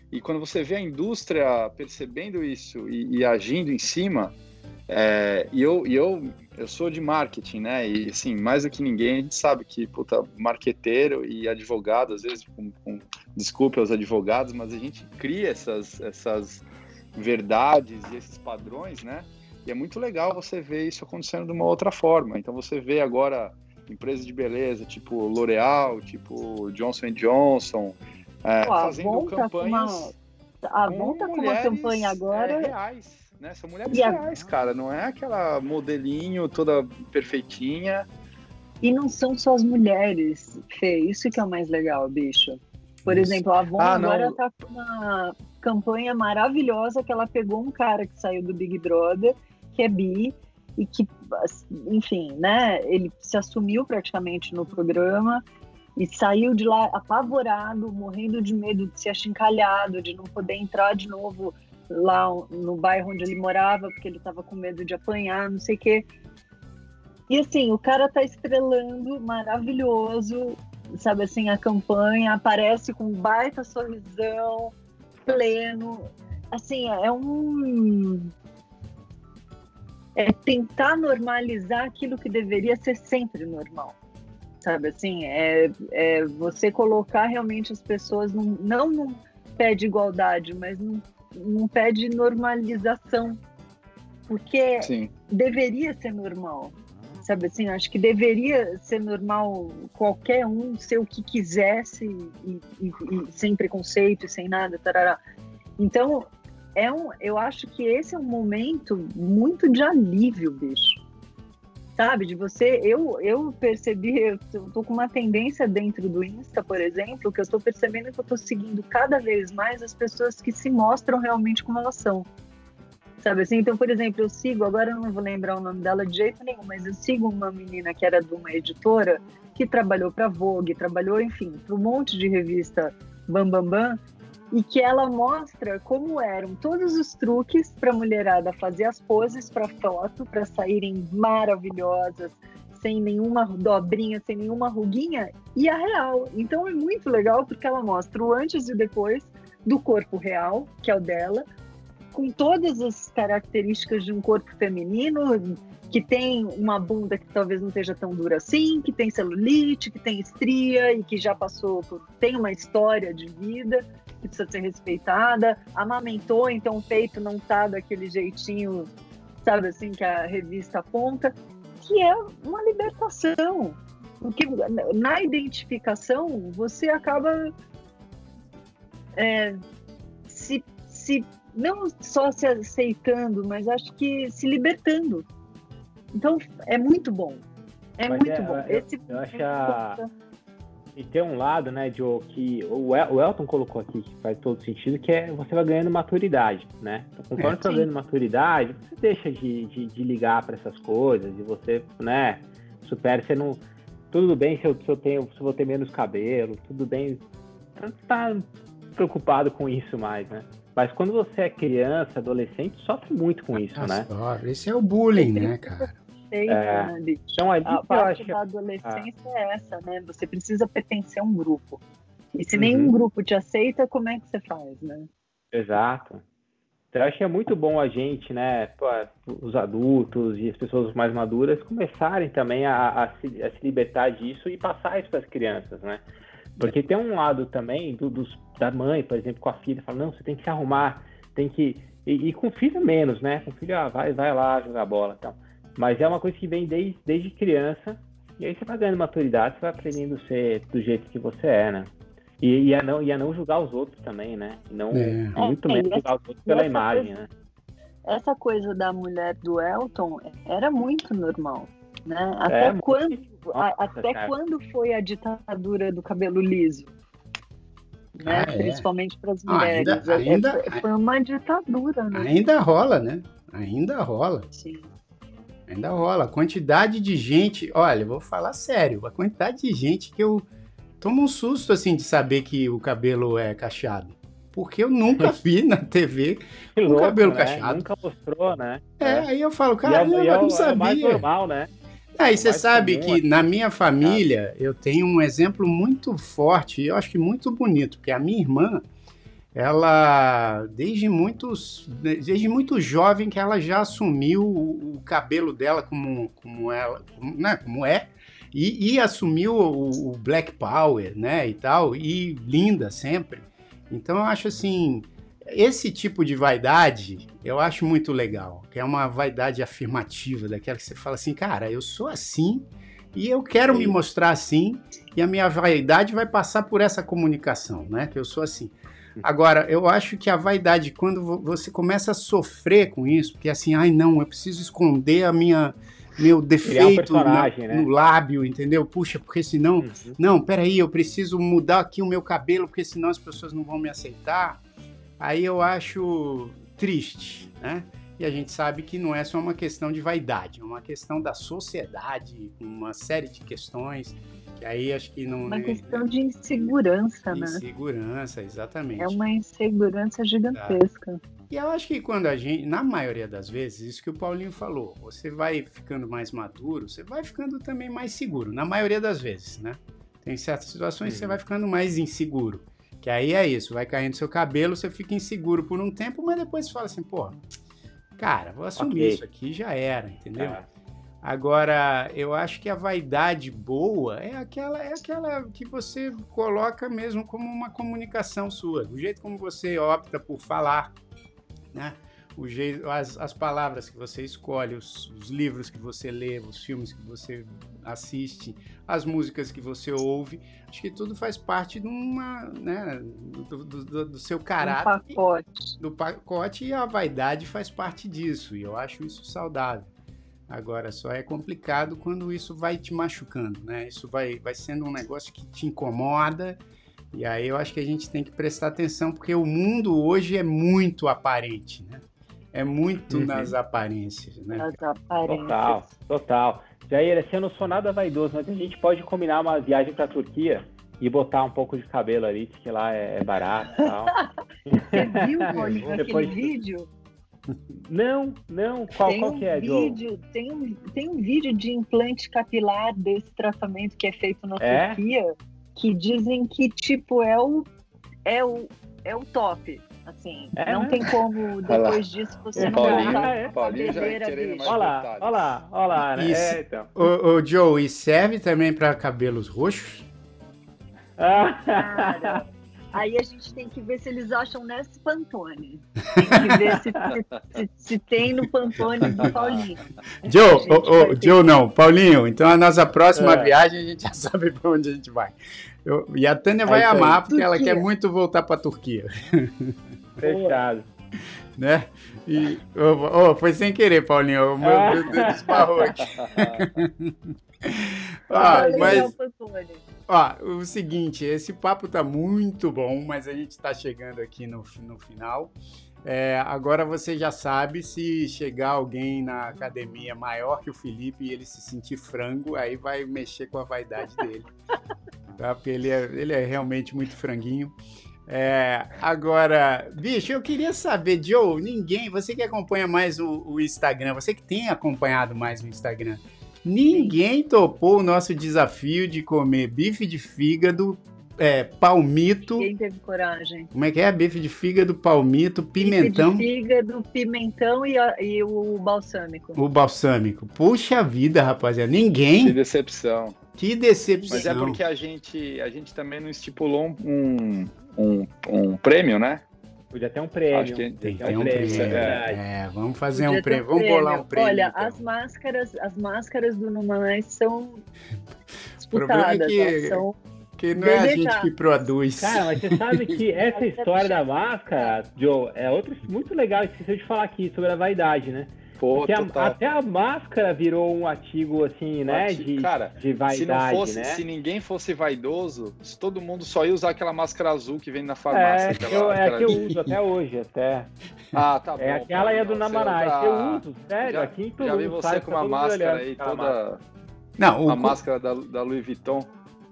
E quando você vê a indústria percebendo isso e, e agindo em cima, é, e eu, e eu, eu sou de marketing, né? E assim, mais do que ninguém, a gente sabe que, puta, marqueteiro e advogado, às vezes, com, com desculpe aos advogados, mas a gente cria essas, essas verdades e esses padrões, né? E é muito legal você ver isso acontecendo de uma outra forma. Então você vê agora empresas de beleza, tipo L'Oreal, tipo Johnson Johnson, é, Pô, fazendo campanhas. Uma... A Avon tá com uma campanha agora. É, reais, né? São mulheres e reais, a... cara. Não é aquela modelinho toda perfeitinha. E não são só as mulheres, Fê. Isso que é o mais legal, bicho. Por isso. exemplo, a Avon ah, agora não. tá com uma campanha maravilhosa que ela pegou um cara que saiu do Big Brother que é bi e que, enfim, né, ele se assumiu praticamente no programa e saiu de lá apavorado, morrendo de medo de ser achincalhado, de não poder entrar de novo lá no bairro onde ele morava, porque ele estava com medo de apanhar, não sei o quê. E assim, o cara tá estrelando, maravilhoso, sabe assim, a campanha, aparece com um baita sorrisão, pleno. Assim, é um é tentar normalizar aquilo que deveria ser sempre normal. Sabe assim, é, é você colocar realmente as pessoas num, não num pé de igualdade, mas num, num pé de normalização. Porque Sim. deveria ser normal. Sabe assim, acho que deveria ser normal qualquer um ser o que quisesse e, e, e sem preconceito sem nada, tarará. Então, é um, eu acho que esse é um momento muito de alívio, bicho. Sabe, de você, eu, eu percebi, eu tô com uma tendência dentro do Insta, por exemplo, que eu estou percebendo que eu estou seguindo cada vez mais as pessoas que se mostram realmente como elas são. Sabe assim? Então, por exemplo, eu sigo, agora eu não vou lembrar o nome dela de jeito nenhum, mas eu sigo uma menina que era de uma editora que trabalhou para Vogue, trabalhou, enfim, para um monte de revista Bam Bam Bam, e que ela mostra como eram todos os truques para a mulherada fazer as poses para foto, para saírem maravilhosas, sem nenhuma dobrinha, sem nenhuma ruguinha, e a real. Então é muito legal porque ela mostra o antes e o depois do corpo real, que é o dela, com todas as características de um corpo feminino, que tem uma bunda que talvez não esteja tão dura assim, que tem celulite, que tem estria e que já passou por, tem uma história de vida que precisa ser respeitada, amamentou, então o peito não tá daquele jeitinho, sabe assim, que a revista aponta, que é uma libertação. Porque na identificação você acaba é, se, se não só se aceitando, mas acho que se libertando. Então é muito bom. É Mas muito é, bom. Eu, Esse eu acho a... E tem um lado, né, Joe, que o, El, o Elton colocou aqui, que faz todo sentido, que é você vai ganhando maturidade, né? Então, conforme é, você vai ganhando maturidade, você deixa de, de, de ligar para essas coisas e você, né, supera, você não... Tudo bem se eu, se eu tenho, se eu vou ter menos cabelo, tudo bem, você não tá preocupado com isso mais, né? Mas quando você é criança, adolescente, sofre muito com isso, né? Sofre. Esse é o bullying, né, cara? É. né, Então, ali a parte da adolescência ah. é essa, né? Você precisa pertencer a um grupo. E se uhum. nenhum grupo te aceita, como é que você faz, né? Exato. Então, eu acho que é muito bom a gente, né, os adultos e as pessoas mais maduras começarem também a, a, se, a se libertar disso e passar isso para as crianças, né? Porque tem um lado também do, dos, da mãe, por exemplo, com a filha, fala, não, você tem que se arrumar, tem que. E, e com filho menos, né? Com filho, ah, vai, vai lá jogar bola e tal. Mas é uma coisa que vem desde, desde criança, e aí você vai ganhando maturidade, você vai aprendendo a ser do jeito que você é, né? E, e, a, não, e a não julgar os outros também, né? E não, é. muito é, menos julgar os outros pela imagem, coisa, né? Essa coisa da mulher do Elton era muito normal, né? Até, é, quando, a, até quando foi a ditadura do cabelo liso? Né? Ah, é. Principalmente para as mulheres. Ainda, ainda, é, foi uma ditadura, né? Ainda rola, né? Ainda rola. Sim. Ainda rola. A quantidade de gente, olha, vou falar sério, a quantidade de gente que eu tomo um susto assim de saber que o cabelo é cacheado. Porque eu nunca vi na TV o louco, cabelo né? cacheado. Nunca mostrou, né? É, é. aí eu falo, cara, é, eu é, não sabia. É mais normal, né? Aí você sabe comum, que na minha família eu tenho um exemplo muito forte e eu acho que muito bonito, porque a minha irmã, ela desde muitos desde muito jovem que ela já assumiu o, o cabelo dela como como ela como, né, como é e, e assumiu o, o, Black Power né e tal e linda sempre então eu acho assim esse tipo de vaidade eu acho muito legal, que é uma vaidade afirmativa, daquela que você fala assim, cara, eu sou assim e eu quero me mostrar assim e a minha vaidade vai passar por essa comunicação, né? Que eu sou assim. Agora, eu acho que a vaidade, quando você começa a sofrer com isso, porque assim, ai não, eu preciso esconder a minha meu defeito um na, né? no lábio, entendeu? Puxa, porque senão, uhum. não, peraí, eu preciso mudar aqui o meu cabelo, porque senão as pessoas não vão me aceitar aí eu acho triste, né? E a gente sabe que não é só uma questão de vaidade, é uma questão da sociedade, uma série de questões que aí acho que não uma é, questão de insegurança, né? Insegurança, exatamente. É uma insegurança gigantesca. Tá. E eu acho que quando a gente, na maioria das vezes, isso que o Paulinho falou, você vai ficando mais maduro, você vai ficando também mais seguro, na maioria das vezes, né? Tem certas situações que você vai ficando mais inseguro. Que aí é isso, vai caindo seu cabelo, você fica inseguro por um tempo, mas depois você fala assim, pô, cara, vou assumir okay. isso aqui, já era, entendeu? É. Agora, eu acho que a vaidade boa é aquela, é aquela que você coloca mesmo como uma comunicação sua, do jeito como você opta por falar, né? o jeito, as, as palavras que você escolhe, os, os, livros que você lê, os filmes que você assiste, as músicas que você ouve, acho que tudo faz parte de uma, né, do, do, do seu caráter. Um pacote. Do pacote e a vaidade faz parte disso, e eu acho isso saudável. Agora, só é complicado quando isso vai te machucando, né? Isso vai, vai sendo um negócio que te incomoda, e aí eu acho que a gente tem que prestar atenção, porque o mundo hoje é muito aparente, né? É muito uhum. nas aparências, né? Nas aparências. Total, total. Jair, assim, eu não sou nada vaidoso, mas a gente pode combinar uma viagem para a Turquia e botar um pouco de cabelo ali, que lá é, é barato e tal. Você viu, Paulinho, aquele Depois... vídeo? Não, não. Qual, tem qual um que é, vídeo, tem um, tem um vídeo de implante capilar desse tratamento que é feito na é? Turquia, que dizem que, tipo, é o, é o, é o top. Assim, é, não né? tem como depois disso você não Paulinho, voltar é. Paulinho já querendo mais Olha lá, olha lá, olha lá. Né? É, então. o, o Joe, e serve também para cabelos roxos? Cara, aí a gente tem que ver se eles acham nesse Pantone. Tem que ver se, se, se tem no Pantone do Paulinho. Joe, o, o, Joe não, Paulinho, então a nossa próxima é. viagem a gente já sabe para onde a gente vai. Eu, e a Tânia vai amar, porque ela quer muito voltar para a Turquia. Fechado. né? E, oh, oh, foi sem querer, Paulinho. O meu dedo esbarrou aqui. ah, mas, ó, o seguinte, esse papo tá muito bom, mas a gente tá chegando aqui no, no final. É, agora você já sabe se chegar alguém na academia maior que o Felipe e ele se sentir frango, aí vai mexer com a vaidade dele. Tá? Porque ele é, ele é realmente muito franguinho. É, agora, bicho, eu queria saber, Joe, ninguém, você que acompanha mais o, o Instagram, você que tem acompanhado mais o Instagram, ninguém topou o nosso desafio de comer bife de fígado, é, palmito. Ninguém teve coragem. Como é que é? Bife de fígado, palmito, pimentão. Bife de fígado, pimentão e, e o balsâmico. O balsâmico. Puxa vida, rapaziada, ninguém. Que decepção. Que decepção. Mas é porque a gente, a gente também não estipulou um, um, um prêmio, né? Podia ter um prêmio. Acho que tem que ter um prêmio. prêmio. É. é. vamos fazer Podia um prêmio. Um vamos prêmio. bolar um prêmio. Olha, então. as máscaras, as máscaras do Numanais são disputadas. O é que, são que não é a gente que produz. Cara, mas você sabe que essa história da máscara, Joe, é outro muito legal. Esqueceu de falar aqui sobre a vaidade, né? Pô, Porque a, até a máscara virou um artigo assim, né? De, Cara, de vaidade, se não fosse, né? se ninguém fosse vaidoso, se todo mundo só ia usar aquela máscara azul que vem na farmácia. É, aquela, eu, aquela... é que eu uso até hoje, até. Ah, tá bom. É aquela aí é do Namarai, tá... eu uso, sério, já, aqui em tudo. Já vi você com uma máscara aí, toda... Máscara. Não, o... A máscara da, da Louis Vuitton.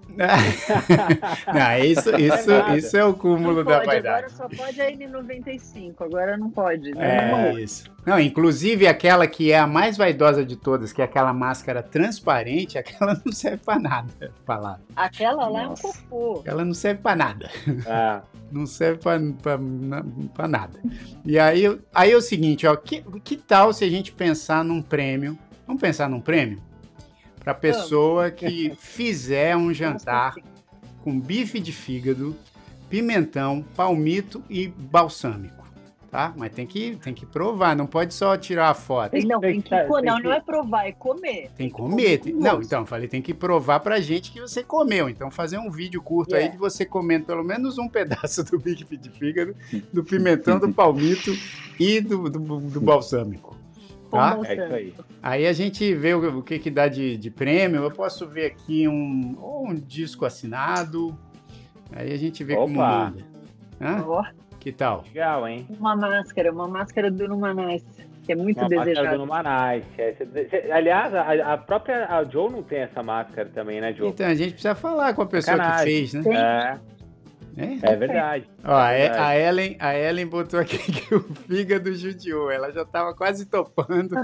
Não, isso, isso, é isso é o cúmulo da vaidade. Agora só pode a N95, agora não pode. Né? É, isso. Não, inclusive aquela que é a mais vaidosa de todas, que é aquela máscara transparente, aquela não serve pra nada. Falar. Aquela lá Nossa. é um cocô. Ela não serve pra nada. É. Não serve pra, pra, pra, nada. E aí, aí é o seguinte, ó, que, que tal se a gente pensar num prêmio? Vamos pensar num prêmio? Para pessoa que fizer um jantar com bife de fígado, pimentão, palmito e balsâmico. Tá? Mas tem que, tem que provar, não pode só tirar a foto. Não, tem que, não, não é provar, é comer. Tem que comer. Tem, não, então, falei, tem que provar pra gente que você comeu. Então, fazer um vídeo curto yeah. aí de você comendo pelo menos um pedaço do bife de fígado, do pimentão, do palmito e do, do, do balsâmico. Tá? É isso aí. Aí a gente vê o, o que, que dá de, de prêmio. Eu posso ver aqui um, um disco assinado. Aí a gente vê Opa. como muda. Hã? Oh. Que tal? Legal, hein? Uma máscara, uma máscara do Numanais, que é muito uma desejada. Máscara do Numanais. É, aliás, a, a, própria a Joe não tem essa máscara também, né, Joe? Então, a gente precisa falar com a pessoa Sacanagem. que fez, né? Tem. É. É, é verdade. Ó, é verdade. A, Ellen, a Ellen botou aqui que o fígado judiou. Ela já estava quase topando.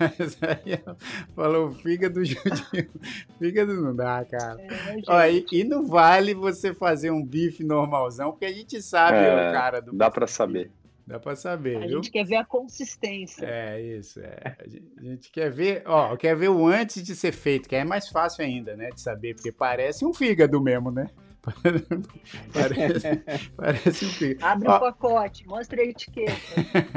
Mas aí ela falou: o fígado judiou. Fígado não dá, cara. É, Ó, e, e, não vale você fazer um bife normalzão, porque a gente sabe é, o cara do. Dá para saber. Dá para saber, a viu? gente quer ver a consistência. É, isso. É. A, gente, quer ver, ó, quer ver o antes de ser feito, que é mais fácil ainda, né, de saber, porque parece um fígado mesmo, né? parece, parece um fígado. Abre o pacote, mostra a etiqueta.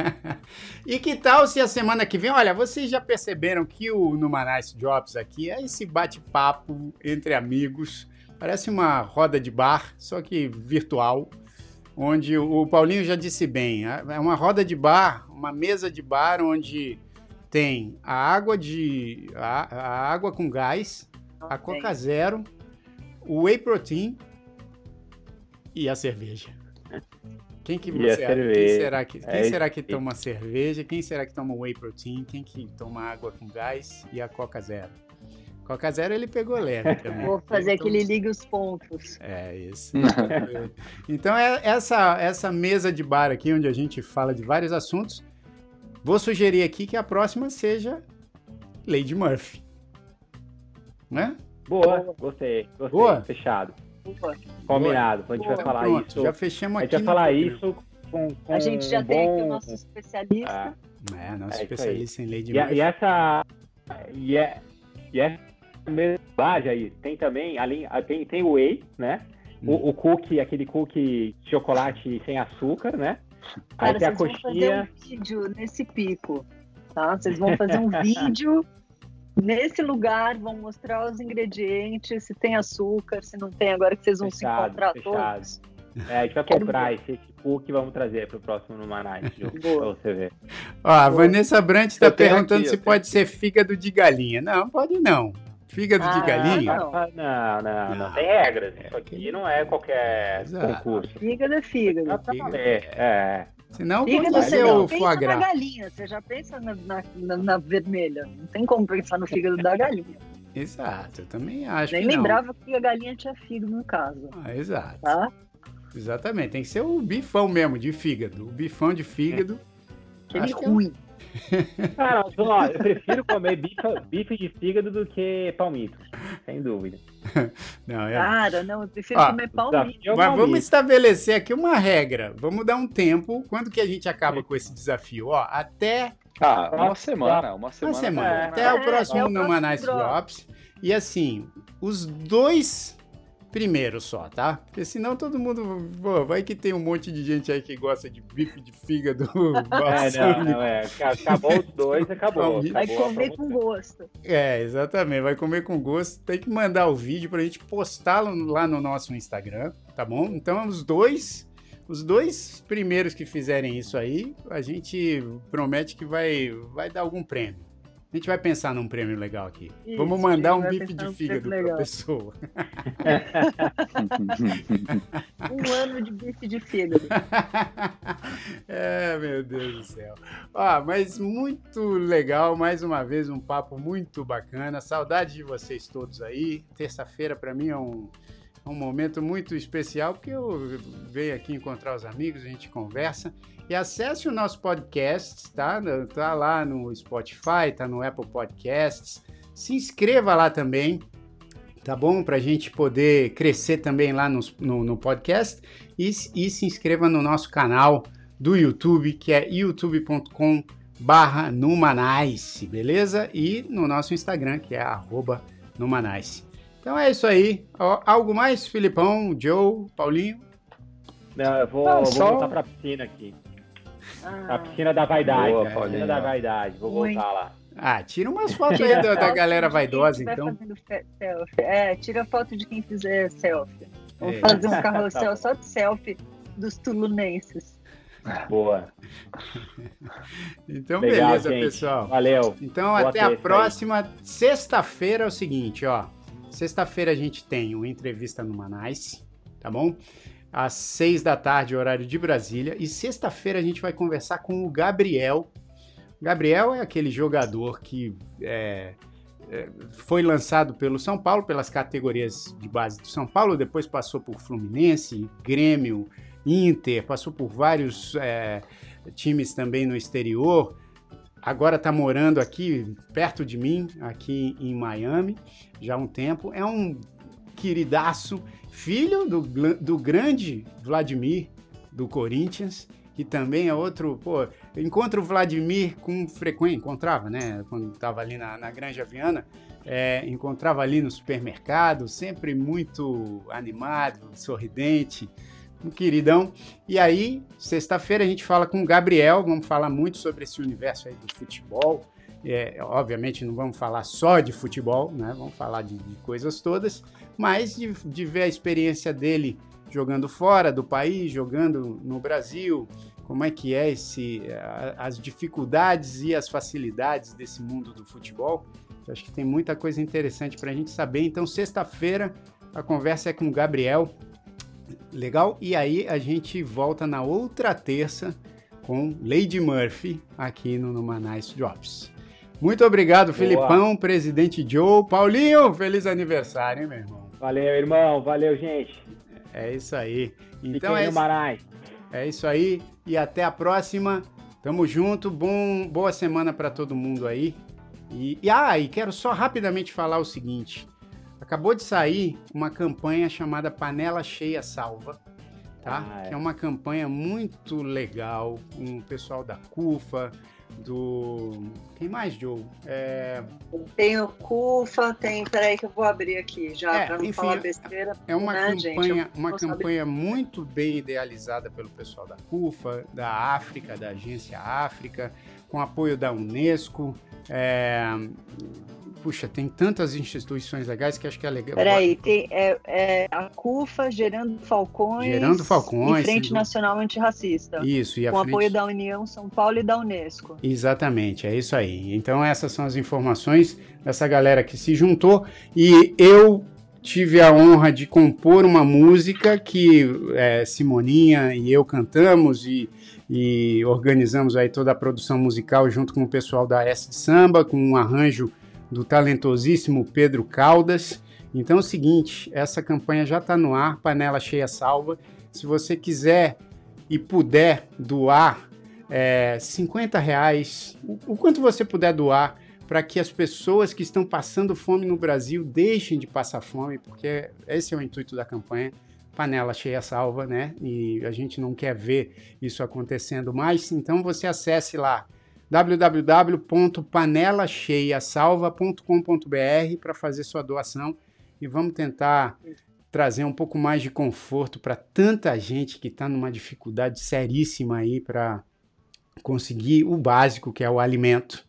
e que tal se a semana que vem, olha, vocês já perceberam que o Numanice Jobs aqui é esse bate-papo entre amigos, parece uma roda de bar, só que virtual onde o Paulinho já disse bem, é uma roda de bar, uma mesa de bar onde tem a água de a, a água com gás, a Coca Zero, o whey protein e a cerveja. Quem que você quem será que quem é será que toma cerveja? Quem será que toma whey protein? Quem que toma água com gás e a Coca Zero? Coca Zero ele pegou leve também. Vou fazer então, aquele liga os pontos. É, isso. então, é essa, essa mesa de bar aqui, onde a gente fala de vários assuntos, vou sugerir aqui que a próxima seja Lady Murphy. Né? Boa, gostei. Gostei. Boa? Fechado. Boa. Combinado. Boa. A gente Boa. vai falar Pronto, isso. Já fechamos aqui. A gente vai falar isso com, com, A gente já um tem bom... aqui o nosso especialista. É, é nosso é especialista em Lady e, Murphy. E essa... E, é, e essa embalagem aí tem também, além, tem, tem o whey, né? Hum. O, o, cookie, aquele cookie de chocolate sem açúcar, né? Cara, aí tem a coxinha. Vão fazer um vídeo nesse pico, tá? Vocês vão fazer um vídeo nesse lugar, vão mostrar os ingredientes, se tem açúcar, se não tem, agora que vocês vão fechado, se encontrar fechado. todos. É, a gente vai comprar esse, esse PUC e vamos trazer para o próximo no Manaus, para você ver. Ó, a Vanessa Brandt está perguntando aqui, se pode aqui. ser fígado de galinha. Não, pode não. Fígado ah, de galinha? Não, não, não, não, não. tem regras. Isso aqui não é qualquer Exato. concurso. Fígado é fígado. Valer, é. Senão fígado, pode ser o foie gras. na galinha, você já pensa na, na, na, vermelha. Não tem como pensar no fígado da galinha. Exato, eu também acho Nem que lembrava não. que a galinha tinha fígado no caso. Ah, exato. Tá? Exatamente, tem que ser o bifão mesmo, de fígado. O bifão de fígado. É. Aquele ruim. Cara, ó, eu prefiro comer bife, bife de fígado do que palmito, sem dúvida. Não, é... Cara, não, eu prefiro ó, comer palmito. Mas vamos estabelecer aqui uma regra. Vamos dar um tempo. Quando que a gente acaba com esse desafio? Ó, até. Ah, uma semana. Uma semana. Uma semana. É, até é, o próximo é, No Nice Drops. E assim, os dois primeiro só, tá? Porque senão todo mundo. Pô, vai que tem um monte de gente aí que gosta de bife de fígado. é, não, não, é. Acabou os dois, acabou. Vai acabou, comer com gosto. É, exatamente. Vai comer com gosto. Tem que mandar o vídeo pra gente postá-lo lá no nosso Instagram, tá bom? Então, os dois. Os dois primeiros que fizerem isso aí, a gente promete que vai, vai dar algum prêmio. A gente vai pensar num prêmio legal aqui. Isso, Vamos mandar um bife de fígado para a pessoa. um ano de bife de fígado. é, meu Deus do céu. Ah, mas muito legal, mais uma vez um papo muito bacana. Saudade de vocês todos aí. Terça-feira para mim é um um momento muito especial porque eu venho aqui encontrar os amigos, a gente conversa. E acesse o nosso podcast, tá? Tá lá no Spotify, tá no Apple Podcasts. Se inscreva lá também, tá bom? Para a gente poder crescer também lá no, no, no podcast. E, e, se inscreva no nosso canal do YouTube, que é youtube.com barra Numanice, beleza? E no nosso Instagram, que é arroba Numanice. Então é isso aí. Algo mais, Filipão, Joe, Paulinho? Não, eu vou, ah, só... vou voltar para a piscina aqui. Ah. A piscina da vaidade. Boa, cara, piscina da vaidade. Vou Oi. voltar lá. Ah, tira umas fotos aí da, da galera vaidosa, então. É, tira foto de quem fizer selfie. Vamos é. fazer um carrossel tá só de selfie dos tulunenses. Boa. então, Legal, beleza, gente. pessoal. Valeu. Então, Boa até a próxima. Sexta-feira é o seguinte, ó. Sexta-feira a gente tem uma entrevista no Manais, tá bom? Às seis da tarde, horário de Brasília. E sexta-feira a gente vai conversar com o Gabriel. Gabriel é aquele jogador que é, é, foi lançado pelo São Paulo, pelas categorias de base do São Paulo, depois passou por Fluminense, Grêmio, Inter, passou por vários é, times também no exterior. Agora está morando aqui perto de mim, aqui em Miami, já há um tempo. É um queridaço filho do, do grande Vladimir do Corinthians, que também é outro, pô, encontro o Vladimir com frequência, encontrava, né, quando estava ali na, na Granja Viana, é, encontrava ali no supermercado, sempre muito animado, sorridente, um queridão. E aí, sexta-feira a gente fala com o Gabriel, vamos falar muito sobre esse universo aí do futebol, é, obviamente não vamos falar só de futebol, né? Vamos falar de, de coisas todas, mas de, de, ver a experiência dele jogando fora do país, jogando no Brasil, como é que é esse, as dificuldades e as facilidades desse mundo do futebol. Eu acho que tem muita coisa interessante para a gente saber. Então, sexta-feira a conversa é com o Gabriel. Legal? E aí a gente volta na outra terça com Lady Murphy aqui no Numanais Drops. Muito obrigado, Boa. Filipão, presidente Joe. Paulinho, feliz aniversário, hein, meu irmão? Valeu, irmão. Valeu, gente. É isso aí. Então é, é isso aí. E até a próxima. Tamo junto. Bom, boa semana para todo mundo aí. E, e, ah, e quero só rapidamente falar o seguinte. Acabou de sair uma campanha chamada Panela Cheia Salva, tá? Ah, é. Que é uma campanha muito legal com o pessoal da CUFA, do Quem mais, Joe? É... Tem o CUFA, tem. Peraí, que eu vou abrir aqui já é, para não enfim, falar besteira. É uma né, campanha, uma campanha muito bem idealizada pelo pessoal da CUFA, da África, da Agência África, com apoio da Unesco. É, puxa, tem tantas instituições legais que acho que é legal. Peraí, tem é, é, a CUFA gerando Falcões. Gerando Falcões. E Frente Nacional Antirracista. Isso, e a Com frente... apoio da União São Paulo e da Unesco. Exatamente, é isso aí. Então essas são as informações dessa galera que se juntou e eu tive a honra de compor uma música que é, Simoninha e eu cantamos e, e organizamos aí toda a produção musical junto com o pessoal da S Samba, com um arranjo do talentosíssimo Pedro Caldas. Então é o seguinte, essa campanha já está no ar, panela cheia salva. Se você quiser e puder doar é, 50 reais, o, o quanto você puder doar para que as pessoas que estão passando fome no Brasil deixem de passar fome, porque esse é o intuito da campanha. Panela cheia salva, né? E a gente não quer ver isso acontecendo mais. Então você acesse lá www.panelacheiasalva.com.br para fazer sua doação e vamos tentar trazer um pouco mais de conforto para tanta gente que está numa dificuldade seríssima aí para conseguir o básico que é o alimento,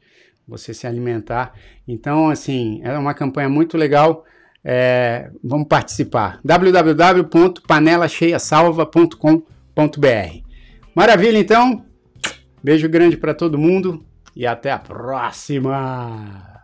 você se alimentar. Então, assim, é uma campanha muito legal. É, vamos participar. www.panelacheiasalva.com.br Maravilha, então. Beijo grande para todo mundo e até a próxima.